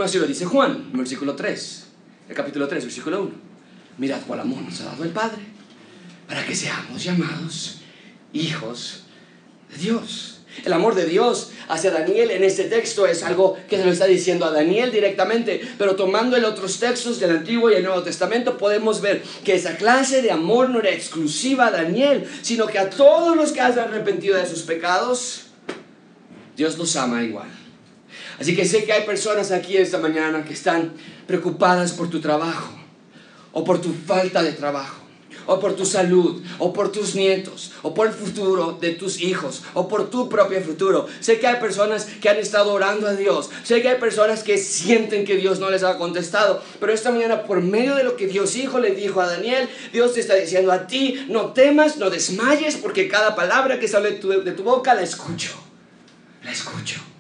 Así lo dice Juan, versículo 3, el capítulo 3, versículo 1. Mirad cuál amor nos ha dado el Padre, para que seamos llamados hijos de Dios. El amor de Dios hacia Daniel en este texto es algo que se lo está diciendo a Daniel directamente, pero tomando el otros textos del Antiguo y el Nuevo Testamento podemos ver que esa clase de amor no era exclusiva a Daniel, sino que a todos los que han arrepentido de sus pecados, Dios los ama igual. Así que sé que hay personas aquí esta mañana que están preocupadas por tu trabajo o por tu falta de trabajo o por tu salud, o por tus nietos, o por el futuro de tus hijos, o por tu propio futuro. Sé que hay personas que han estado orando a Dios, sé que hay personas que sienten que Dios no les ha contestado, pero esta mañana por medio de lo que Dios Hijo le dijo a Daniel, Dios te está diciendo a ti, no temas, no desmayes, porque cada palabra que sale de tu, boca la escucho, la escucho.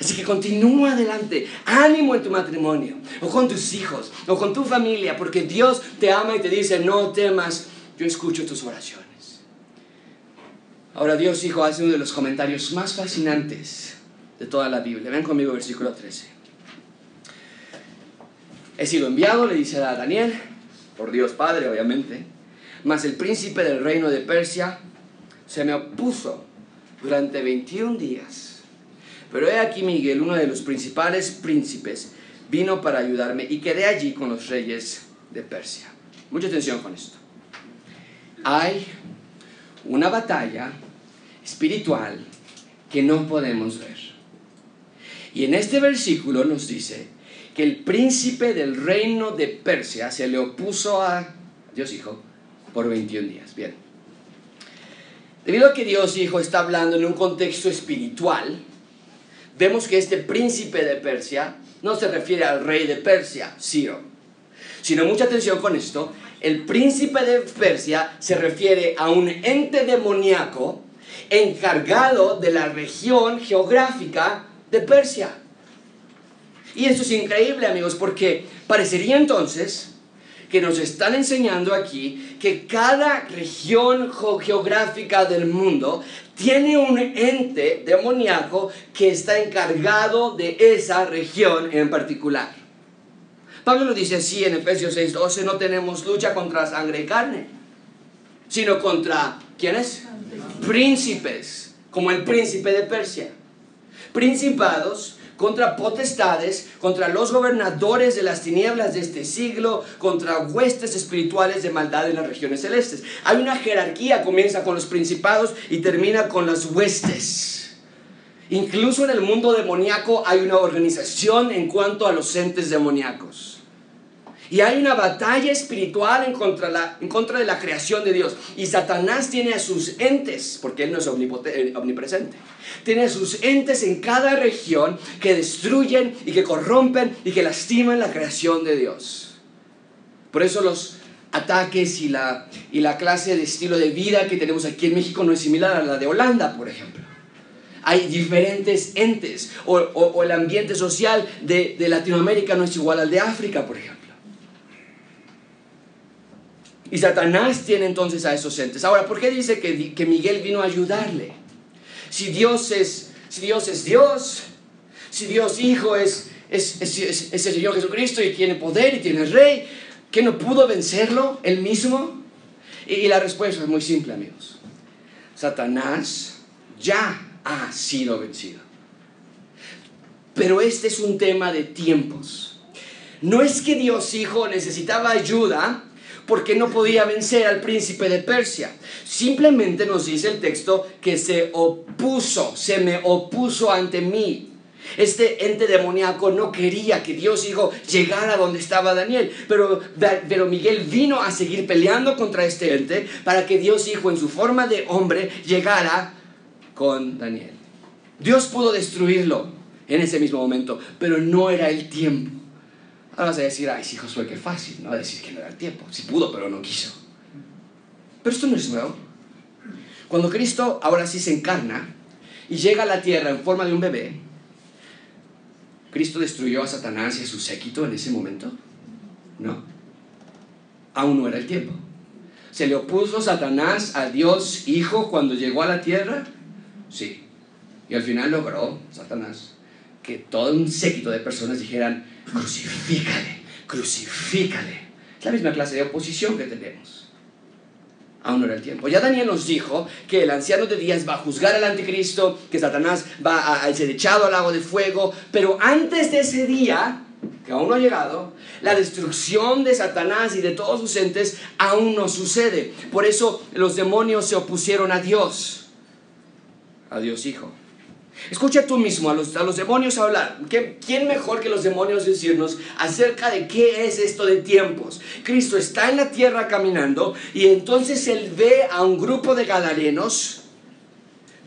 Así que continúa adelante, ánimo en tu matrimonio, o con tus hijos, o con tu familia, porque Dios te ama y te dice, no temas, yo escucho tus oraciones. Ahora Dios Hijo hace uno de los comentarios más fascinantes de toda la Biblia. Ven conmigo versículo 13. He sido enviado, le dice a Daniel, por Dios Padre obviamente, mas el príncipe del reino de Persia se me opuso durante 21 días pero he aquí Miguel, uno de los principales príncipes, vino para ayudarme y quedé allí con los reyes de Persia. Mucha atención con esto. Hay una batalla espiritual que no podemos ver. Y en este versículo nos dice que el príncipe del reino de Persia se le opuso a Dios Hijo por 21 días. Bien. Debido a que Dios Hijo está hablando en un contexto espiritual, vemos que este príncipe de Persia no se refiere al rey de Persia, Ciro, sino mucha atención con esto, el príncipe de Persia se refiere a un ente demoníaco encargado de la región geográfica de Persia. Y eso es increíble, amigos, porque parecería entonces que nos están enseñando aquí que cada región geográfica del mundo tiene un ente demoníaco que está encargado de esa región en particular. Pablo lo dice así en Efesios 6:12, no tenemos lucha contra sangre y carne, sino contra, ¿quiénes? Príncipes, como el príncipe de Persia. Principados contra potestades, contra los gobernadores de las tinieblas de este siglo, contra huestes espirituales de maldad en las regiones celestes. Hay una jerarquía, comienza con los principados y termina con las huestes. Incluso en el mundo demoníaco hay una organización en cuanto a los entes demoníacos. Y hay una batalla espiritual en contra, de la creación de Dios. Y Satanás tiene a sus entes, porque Él no es eh, omnipresente. Tiene a sus entes en cada región que destruyen y que corrompen y que lastiman la creación de Dios. Por eso los ataques y la, clase de estilo de vida que tenemos aquí en México no es similar a la de Holanda, por ejemplo hay diferentes entes, o, o, el ambiente social de, de, Latinoamérica no es igual al de África, por ejemplo. Y Satanás tiene entonces a esos entes. Ahora, ¿por qué dice que, que Miguel vino a ayudarle? Si Dios es, si Dios, es Dios, si Dios Hijo es, es, es, es el Señor Jesucristo y tiene poder y tiene rey, ¿que no pudo vencerlo él mismo? Y, y la respuesta es muy simple, amigos. Satanás ya ha sido vencido. Pero este es un tema de tiempos. No es que Dios Hijo necesitaba ayuda porque no podía vencer al príncipe de Persia. Simplemente nos dice el texto que se opuso, se me opuso ante mí. Este ente demoníaco no quería que Dios Hijo llegara donde estaba Daniel, pero, pero Miguel vino a seguir peleando contra este ente para que Dios Hijo en su forma de hombre llegara con Daniel. Dios pudo destruirlo en ese mismo momento, pero no era el tiempo. Vas a decir, ay, sí, Josué, qué fácil, ¿no? Decir que no era el tiempo. Sí pudo, pero no quiso. Pero esto no es nuevo. Cuando Cristo ahora sí se encarna y llega a la tierra en forma de un bebé, ¿Cristo destruyó a Satanás y a su séquito en ese momento? No. Aún no era el tiempo. ¿Se le opuso Satanás a Dios Hijo cuando llegó a la tierra? Sí. Y al final logró Satanás que todo un séquito de personas dijeran, crucifícale, crucifícale. Es la misma clase de oposición que tenemos. Aún no era el tiempo. Ya Daniel nos dijo que el anciano de días va a juzgar al anticristo, que Satanás va a, ser echado al lago de fuego, pero antes de ese día, que aún no ha llegado, la destrucción de Satanás y de todos sus entes aún no sucede. Por eso los demonios se opusieron a Dios, a Dios Hijo. Escucha tú mismo a los, a los demonios hablar. ¿Quién mejor que los demonios decirnos acerca de qué es esto de tiempos? Cristo está en la tierra caminando y entonces él ve a un grupo de gadarenos.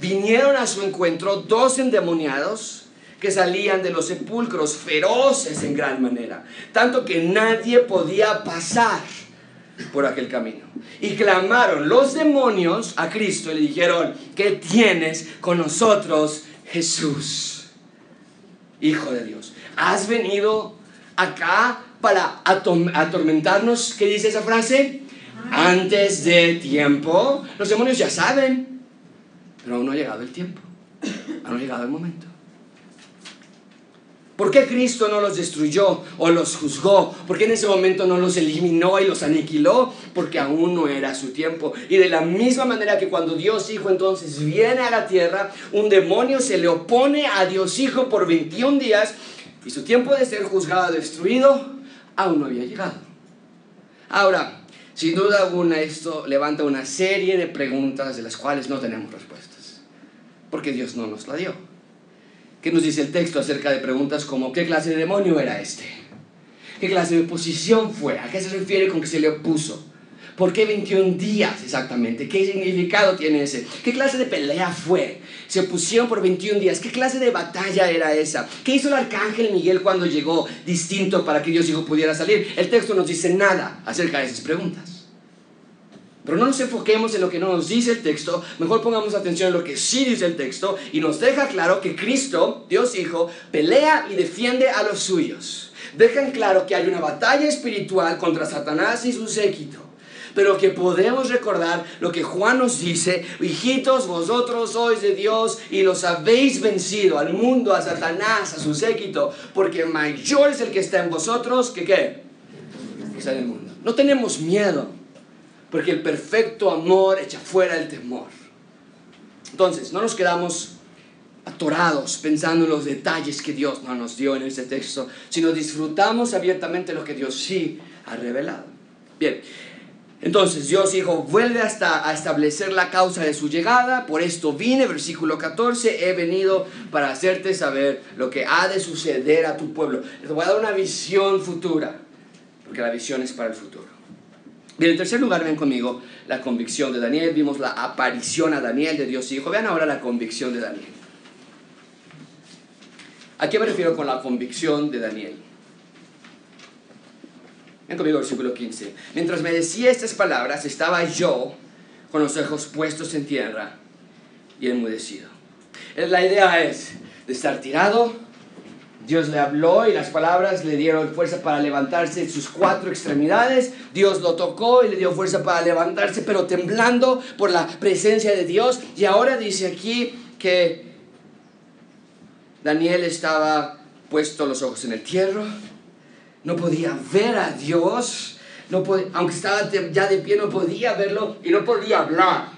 Vinieron a su encuentro dos endemoniados que salían de los sepulcros feroces en gran manera, tanto que nadie podía pasar por aquel camino. Y clamaron los demonios a Cristo y le dijeron, ¿qué tienes con nosotros, Jesús, Hijo de Dios. Has venido acá para atormentarnos. ¿Qué dice esa frase? Antes de tiempo. Los demonios ya saben, pero aún no ha llegado el tiempo. Aún no ha llegado el momento. ¿Por qué Cristo no los destruyó o los juzgó? ¿Por qué en ese momento no los eliminó y los aniquiló? Porque aún no era su tiempo. Y de la misma manera que cuando Dios Hijo entonces viene a la tierra, un demonio se le opone a Dios Hijo por 21 días y su tiempo de ser juzgado, destruido, aún no había llegado. Ahora, Sin duda alguna esto levanta una serie de preguntas de las cuales no tenemos respuestas, porque Dios no nos la dio. ¿Qué nos dice el texto acerca de preguntas como qué clase de demonio era este? ¿Qué clase de oposición fue? ¿A qué se refiere con que se le opuso? ¿Por qué 21 días exactamente? ¿Qué significado tiene ese? ¿Qué clase de pelea fue? Se opusieron por 21 días. ¿Qué clase de batalla era esa? ¿Qué hizo el arcángel Miguel cuando llegó distinto para que Dios hijo pudiera salir? El texto nos dice nada acerca de esas preguntas. Pero no nos enfoquemos en lo que no nos dice el texto, mejor pongamos atención en lo que sí dice el texto y nos deja claro que Cristo, Dios Hijo, pelea y defiende a los suyos. Dejan claro que hay una batalla espiritual contra Satanás y su séquito pero que podemos recordar lo que Juan nos dice, hijitos, vosotros sois de Dios y los habéis vencido al mundo, a Satanás, a su séquito, porque mayor es el que está en vosotros que qué, que está en el mundo. No tenemos miedo, porque el perfecto amor echa fuera el temor. Entonces, no nos quedamos atorados pensando en los detalles que Dios no nos dio en este texto, sino disfrutamos abiertamente lo que Dios sí ha revelado. Bien, entonces Dios Hijo vuelve hasta a establecer la causa de su llegada. Por esto vine, versículo 14, he venido para hacerte saber lo que ha de suceder a tu pueblo. Les voy a dar una visión futura, porque la visión es para el futuro. Bien, en tercer lugar, ven conmigo la convicción de Daniel. Vimos la aparición a Daniel de Dios Hijo. Vean ahora la convicción de Daniel. ¿A qué me refiero con la convicción de Daniel? Ven conmigo versículo 15. Mientras me decía estas palabras, estaba yo con los ojos puestos en tierra y enmudecido. La idea es de estar tirado. Dios le habló y las palabras le dieron fuerza para levantarse en sus cuatro extremidades. Dios lo tocó y le dio fuerza para levantarse, pero temblando por la presencia de Dios. Y ahora dice aquí que Daniel estaba puesto los ojos en el tierra no podía ver a Dios, no aunque estaba ya de pie, no podía verlo y no podía hablar.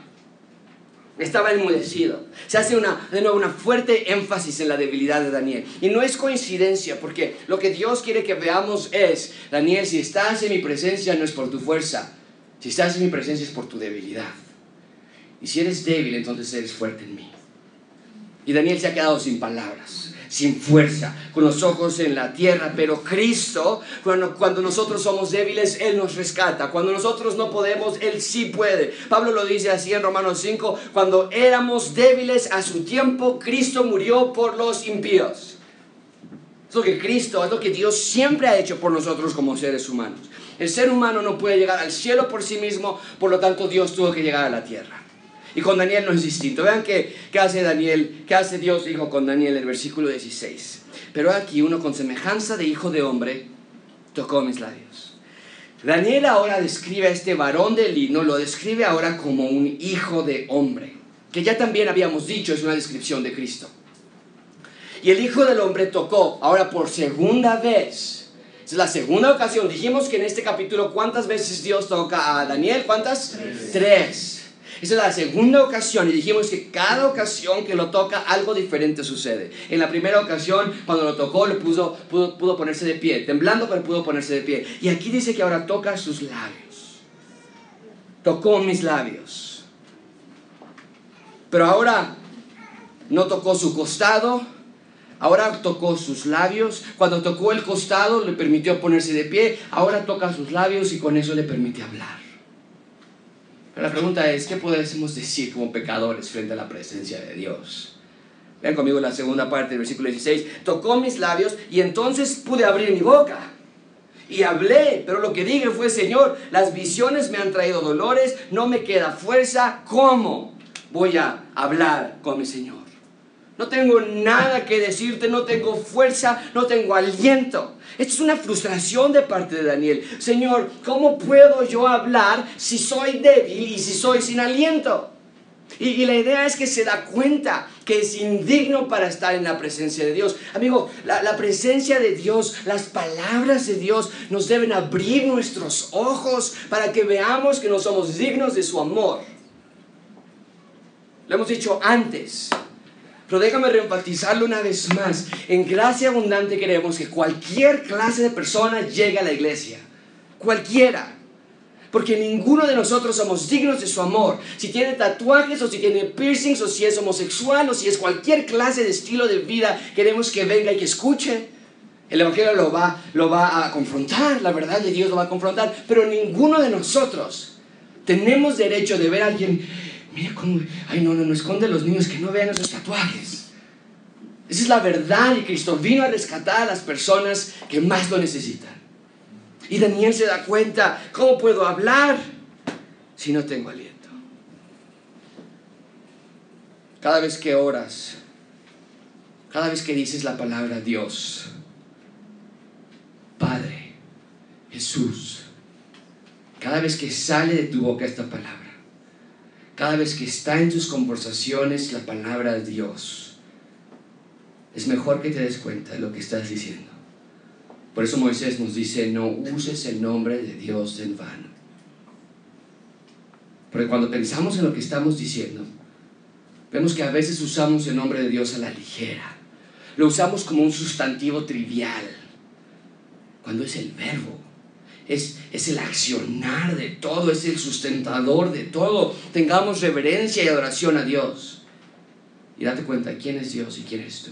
Estaba enmudecido. Se hace una, de nuevo una fuerte énfasis en la debilidad de Daniel. Y no es coincidencia, porque lo que Dios quiere que veamos es, Daniel, si estás en mi presencia no es por tu fuerza, si estás en mi presencia es por tu debilidad. Y si eres débil, entonces eres fuerte en mí. Y Daniel se ha quedado sin palabras sin fuerza, con los ojos en la tierra, pero Cristo, cuando, nosotros somos débiles, Él nos rescata. Cuando nosotros no podemos, Él sí puede. Pablo lo dice así en Romanos 5, cuando éramos débiles a su tiempo, Cristo murió por los impíos. Es lo que Cristo, es lo que Dios siempre ha hecho por nosotros como seres humanos. El ser humano no puede llegar al cielo por sí mismo, por lo tanto Dios tuvo que llegar a la tierra. Y con Daniel no es distinto. Vean qué, qué hace Daniel, qué hace Dios hijo con Daniel el versículo 16. Pero aquí uno con semejanza de hijo de hombre tocó mis labios. Daniel ahora describe a este varón de lino, lo describe ahora como un hijo de hombre, que ya también habíamos dicho es una descripción de Cristo. Y el hijo del hombre tocó, ahora por segunda vez, es la segunda ocasión, dijimos que en este capítulo, ¿cuántas veces Dios toca a Daniel? ¿Cuántas? Tres. Esa es la segunda ocasión y dijimos que cada ocasión que lo toca algo diferente sucede. En la primera ocasión, cuando lo tocó, le pudo, pudo ponerse de pie, temblando, pero pudo ponerse de pie. Y aquí dice que ahora toca sus labios. Tocó mis labios. Pero ahora no tocó su costado, ahora tocó sus labios. Cuando tocó el costado le permitió ponerse de pie, ahora toca sus labios y con eso le permite hablar. Pero la pregunta es, ¿qué podemos decir como pecadores frente a la presencia de Dios? Vean conmigo la segunda parte del versículo 16. Tocó mis labios y entonces pude abrir mi boca. Y hablé, pero lo que dije fue, Señor, las visiones me han traído dolores, no me queda fuerza. ¿Cómo voy a hablar con mi Señor? No tengo nada que decirte, no tengo fuerza, no tengo aliento. Esto es una frustración de parte de Daniel. Señor, ¿cómo puedo yo hablar si soy débil y si soy sin aliento? Y, la idea es que se da cuenta que es indigno para estar en la presencia de Dios. Amigo, la, la, presencia de Dios, las palabras de Dios nos deben abrir nuestros ojos para que veamos que no somos dignos de su amor. Lo hemos dicho antes. Pero déjame reenfatizarlo una vez más. En gracia abundante queremos que cualquier clase de persona llegue a la iglesia. Cualquiera. Porque ninguno de nosotros somos dignos de su amor. Si tiene tatuajes o si tiene piercings o si es homosexual o si es cualquier clase de estilo de vida, queremos que venga y que escuche. El Evangelio lo va, lo va a confrontar, la verdad de Dios lo va a confrontar, pero ninguno de nosotros tenemos derecho de ver a alguien, mira cómo, ay no, no, no, esconde a los niños que no vean esos tatuajes. Esa es la verdad y Cristo vino a rescatar a las personas que más lo necesitan. Y Daniel se da cuenta, ¿cómo puedo hablar si no tengo aliento? Cada vez que oras, cada vez que dices la palabra Dios, Padre, Jesús, cada vez que sale de tu boca esta palabra, cada vez que está en tus conversaciones la palabra Dios, es mejor que te des cuenta de lo que estás diciendo. Por eso Moisés nos dice, no uses el nombre de Dios en vano. Porque cuando pensamos en lo que estamos diciendo, vemos que a veces usamos el nombre de Dios a la ligera. Lo usamos como un sustantivo trivial, cuando es el verbo. Es, es, el accionar de todo, es el sustentador de todo. Tengamos reverencia y adoración a Dios. Y date cuenta quién es Dios y quién eres tú.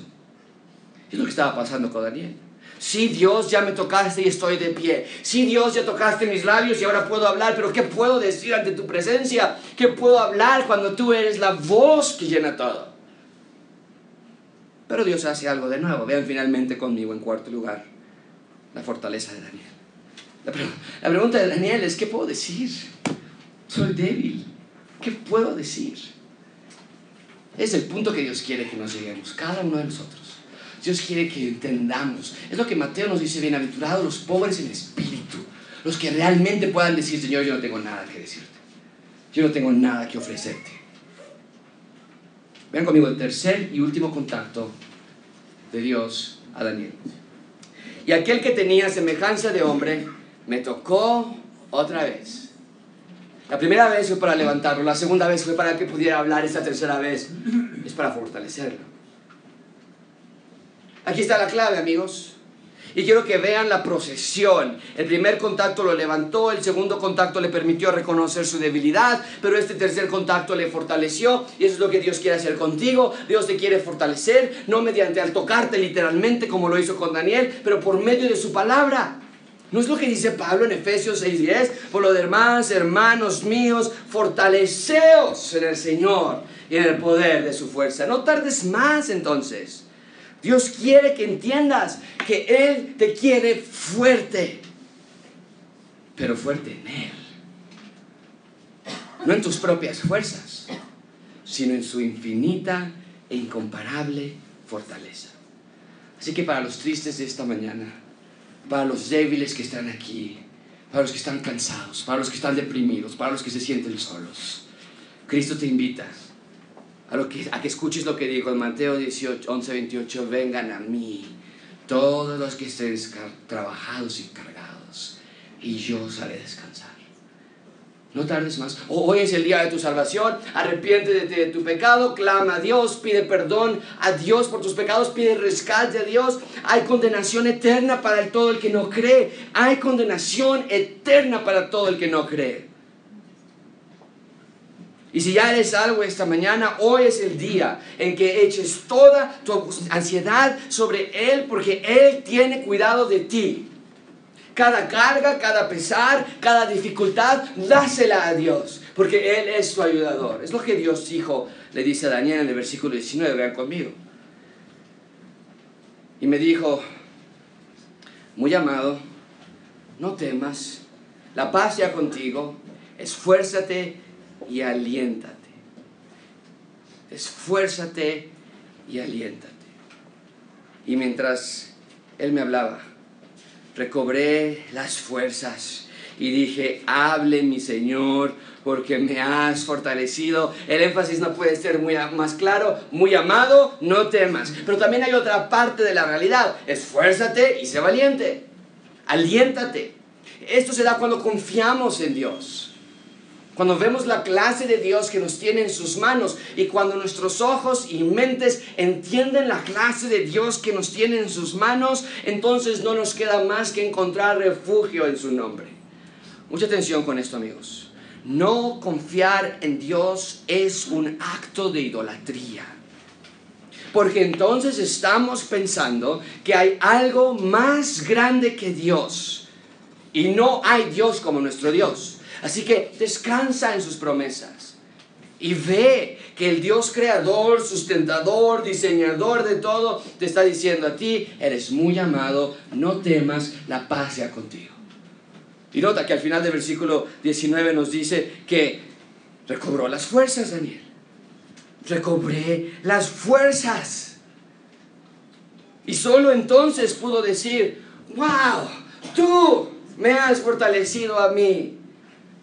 Es lo que estaba pasando con Daniel. Sí, Dios, ya me tocaste y estoy de pie. Sí, Dios, ya tocaste mis labios y ahora puedo hablar, pero ¿qué puedo decir ante tu presencia? ¿Qué puedo hablar cuando tú eres la voz que llena todo? Pero Dios hace algo de nuevo. Vean finalmente conmigo en cuarto lugar la fortaleza de Daniel. La, la pregunta de Daniel es, ¿qué puedo decir? Soy débil. ¿Qué puedo decir? Es el punto que Dios quiere que nos lleguemos, cada uno de nosotros. Dios quiere que entendamos. Es lo que Mateo nos dice, bienaventurados los pobres en espíritu, los que realmente puedan decir, Señor, yo no tengo nada que decirte. Yo no tengo nada que ofrecerte. Vean conmigo el tercer y último contacto de Dios a Daniel. Y aquel que tenía semejanza de hombre me tocó otra vez. La primera vez fue para levantarlo, la segunda vez fue para que pudiera hablar, esta tercera vez es para fortalecerlo. Aquí está la clave, amigos. Y quiero que vean la procesión. El primer contacto lo levantó, el segundo contacto le permitió reconocer su debilidad, pero este tercer contacto le fortaleció. Y eso es lo que Dios quiere hacer contigo. Dios te quiere fortalecer, no mediante al tocarte literalmente como lo hizo con Daniel, pero por medio de su palabra. ¿No es lo que dice Pablo en Efesios 6:10? Por lo demás, hermanos míos, fortaleceos en el Señor y en el poder de su fuerza. No tardes más entonces. Dios quiere que entiendas que Él te quiere fuerte, pero fuerte en Él. No en tus propias fuerzas, sino en su infinita e incomparable fortaleza. Así que para los tristes de esta mañana, para los débiles que están aquí, para los que están cansados, para los que están deprimidos, para los que se sienten solos, Cristo te invita a, que, escuches lo que dijo en Mateo 18, 11, 28, vengan a mí, todos los que estén trabajados y cargados, y yo os haré descansar. No tardes más. Hoy es el día de tu salvación. Arrepiéntete de tu pecado. Clama a Dios. Pide perdón a Dios por tus pecados. Pide rescate a Dios. Hay condenación eterna para todo el que no cree. Hay condenación eterna para todo el que no cree. Y si ya eres algo esta mañana, hoy es el día en que eches toda tu ansiedad sobre Él porque Él tiene cuidado de ti. Cada carga, cada pesar, cada dificultad, dásela a Dios porque Él es tu ayudador. Es lo que Dios dijo, le dice a Daniel en el versículo 19, vean conmigo. Y me dijo, muy amado, no temas, la paz sea contigo, esfuérzate y aliéntate. Esfuérzate y aliéntate. Y mientras él me hablaba, recobré las fuerzas y dije, hable mi Señor, porque me has fortalecido. El énfasis no puede ser muy más claro, muy amado, no temas. Pero también hay otra parte de la realidad, esfuérzate y sé valiente, aliéntate. Esto se da cuando confiamos en Dios. Cuando vemos la clase de Dios que nos tiene en sus manos y cuando nuestros ojos y mentes entienden la clase de Dios que nos tiene en sus manos, entonces no nos queda más que encontrar refugio en su nombre. Mucha atención con esto, amigos. No confiar en Dios es un acto de idolatría. Porque entonces estamos pensando que hay algo más grande que Dios. Y no hay Dios como nuestro Dios. Así que descansa en sus promesas. Y ve que el Dios creador, sustentador, diseñador de todo, te está diciendo a ti, eres muy amado, no temas, la paz sea contigo. Y nota que al final del versículo 19 nos dice que recobró las fuerzas, Daniel recobré las fuerzas. Y solo entonces pudo decir, wow, tú me has fortalecido a mí.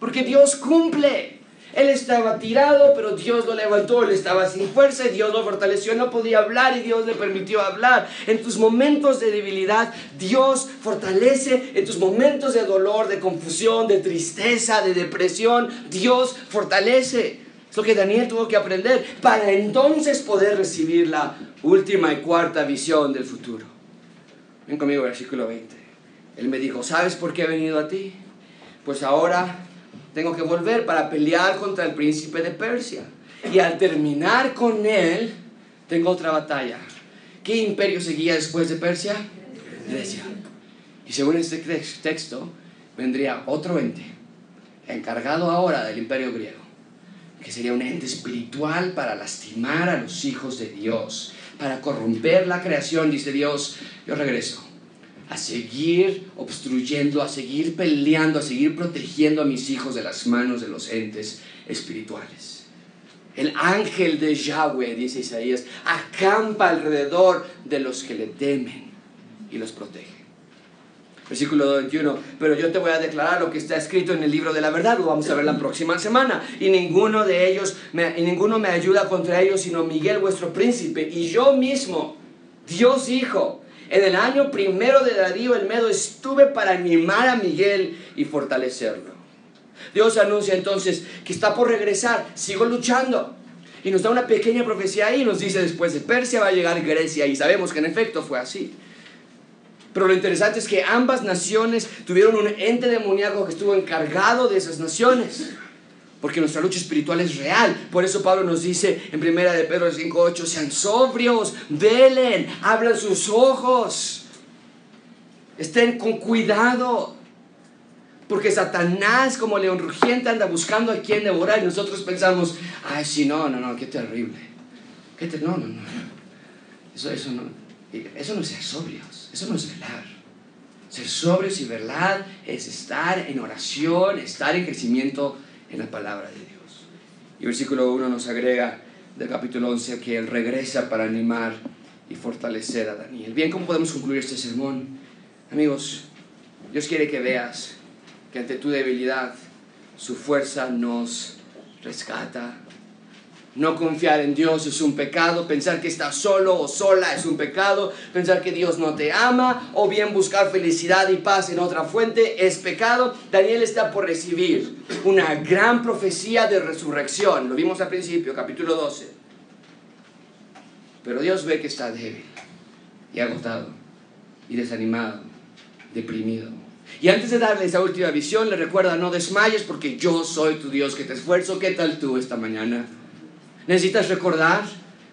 Porque Dios cumple. Él estaba tirado, pero Dios lo levantó. Él estaba sin fuerza y Dios lo fortaleció. No podía hablar y Dios le permitió hablar. En tus momentos de debilidad, Dios fortalece. En tus momentos de dolor, de confusión, de tristeza, de depresión, Dios fortalece. Es lo que Daniel tuvo que aprender para entonces poder recibir la última y cuarta visión del futuro. Ven conmigo, versículo 20. Él me dijo, ¿sabes por qué he venido a ti? Pues ahora tengo que volver para pelear contra el príncipe de Persia. Y al terminar con él, tengo otra batalla. ¿Qué imperio seguía después de Persia? Grecia. Y según este texto, vendría otro ente, encargado ahora del imperio griego que sería un ente espiritual para lastimar a los hijos de Dios, para corromper la creación, dice Dios, yo regreso a seguir obstruyendo, a seguir peleando, a seguir protegiendo a mis hijos de las manos de los entes espirituales. El ángel de Yahweh, dice Isaías, acampa alrededor de los que le temen y los protege. Versículo 21, pero yo te voy a declarar lo que está escrito en el libro de la verdad, lo vamos a ver la próxima semana. Y ninguno de ellos, y ninguno me ayuda contra ellos, sino Miguel vuestro príncipe. Y yo mismo, Dios Hijo, en el año primero de Darío el Medo estuve para animar a Miguel y fortalecerlo. Dios anuncia entonces que está por regresar, sigo luchando. Y nos da una pequeña profecía ahí, nos dice después de Persia va a llegar Grecia y sabemos que en efecto fue así. Pero lo interesante es que ambas naciones tuvieron un ente demoníaco que estuvo encargado de esas naciones. Porque nuestra lucha espiritual es real. Por eso Pablo nos dice en primera de Pedro 5.8, sean sobrios, velen, abran sus ojos. Estén con cuidado. Porque Satanás como león rugiente anda buscando a quien devorar y nosotros pensamos, ay, sí, no, no, no, qué terrible. ¿Qué no, no, no. Eso, eso no. Eso no es ser sobrios, eso no es velar. Ser sobrios y velar es estar en oración, estar en crecimiento en la palabra de Dios. Y versículo 1 nos agrega del capítulo 11 que Él regresa para animar y fortalecer a Daniel. Bien, ¿cómo podemos concluir este sermón? Amigos, Dios quiere que veas que ante tu debilidad su fuerza nos rescata, no confiar en Dios es un pecado, pensar que estás solo o sola es un pecado, pensar que Dios no te ama o bien buscar felicidad y paz en otra fuente es pecado. Daniel está por recibir una gran profecía de resurrección, lo vimos al principio, capítulo 12. Pero Dios ve que está débil y agotado y desanimado, deprimido. Y antes de darle esa última visión, le recuerda, no desmayes porque yo soy tu Dios que te esfuerzo. ¿Qué tal tú esta mañana? Necesitas recordar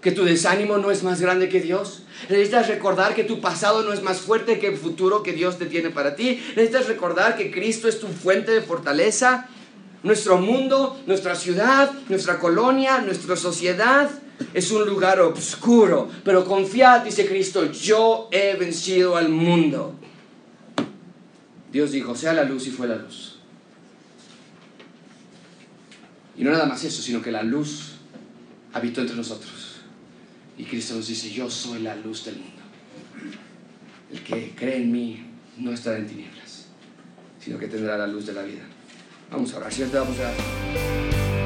que tu desánimo no es más grande que Dios. Necesitas recordar que tu pasado no es más fuerte que el futuro que Dios te tiene para ti. Necesitas recordar que Cristo es tu fuente de fortaleza. Nuestro mundo, nuestra ciudad, nuestra colonia, nuestra sociedad es un lugar oscuro. Pero confiad, dice Cristo, yo he vencido al mundo. Dios dijo, sea la luz y fue la luz. Y no nada más eso, sino que la luz habitó entre nosotros. Y Cristo nos dice, yo soy la luz del mundo. El que cree en mí no estará en tinieblas, sino que tendrá la luz de la vida. Vamos a orar, ¿cierto? Vamos a orar.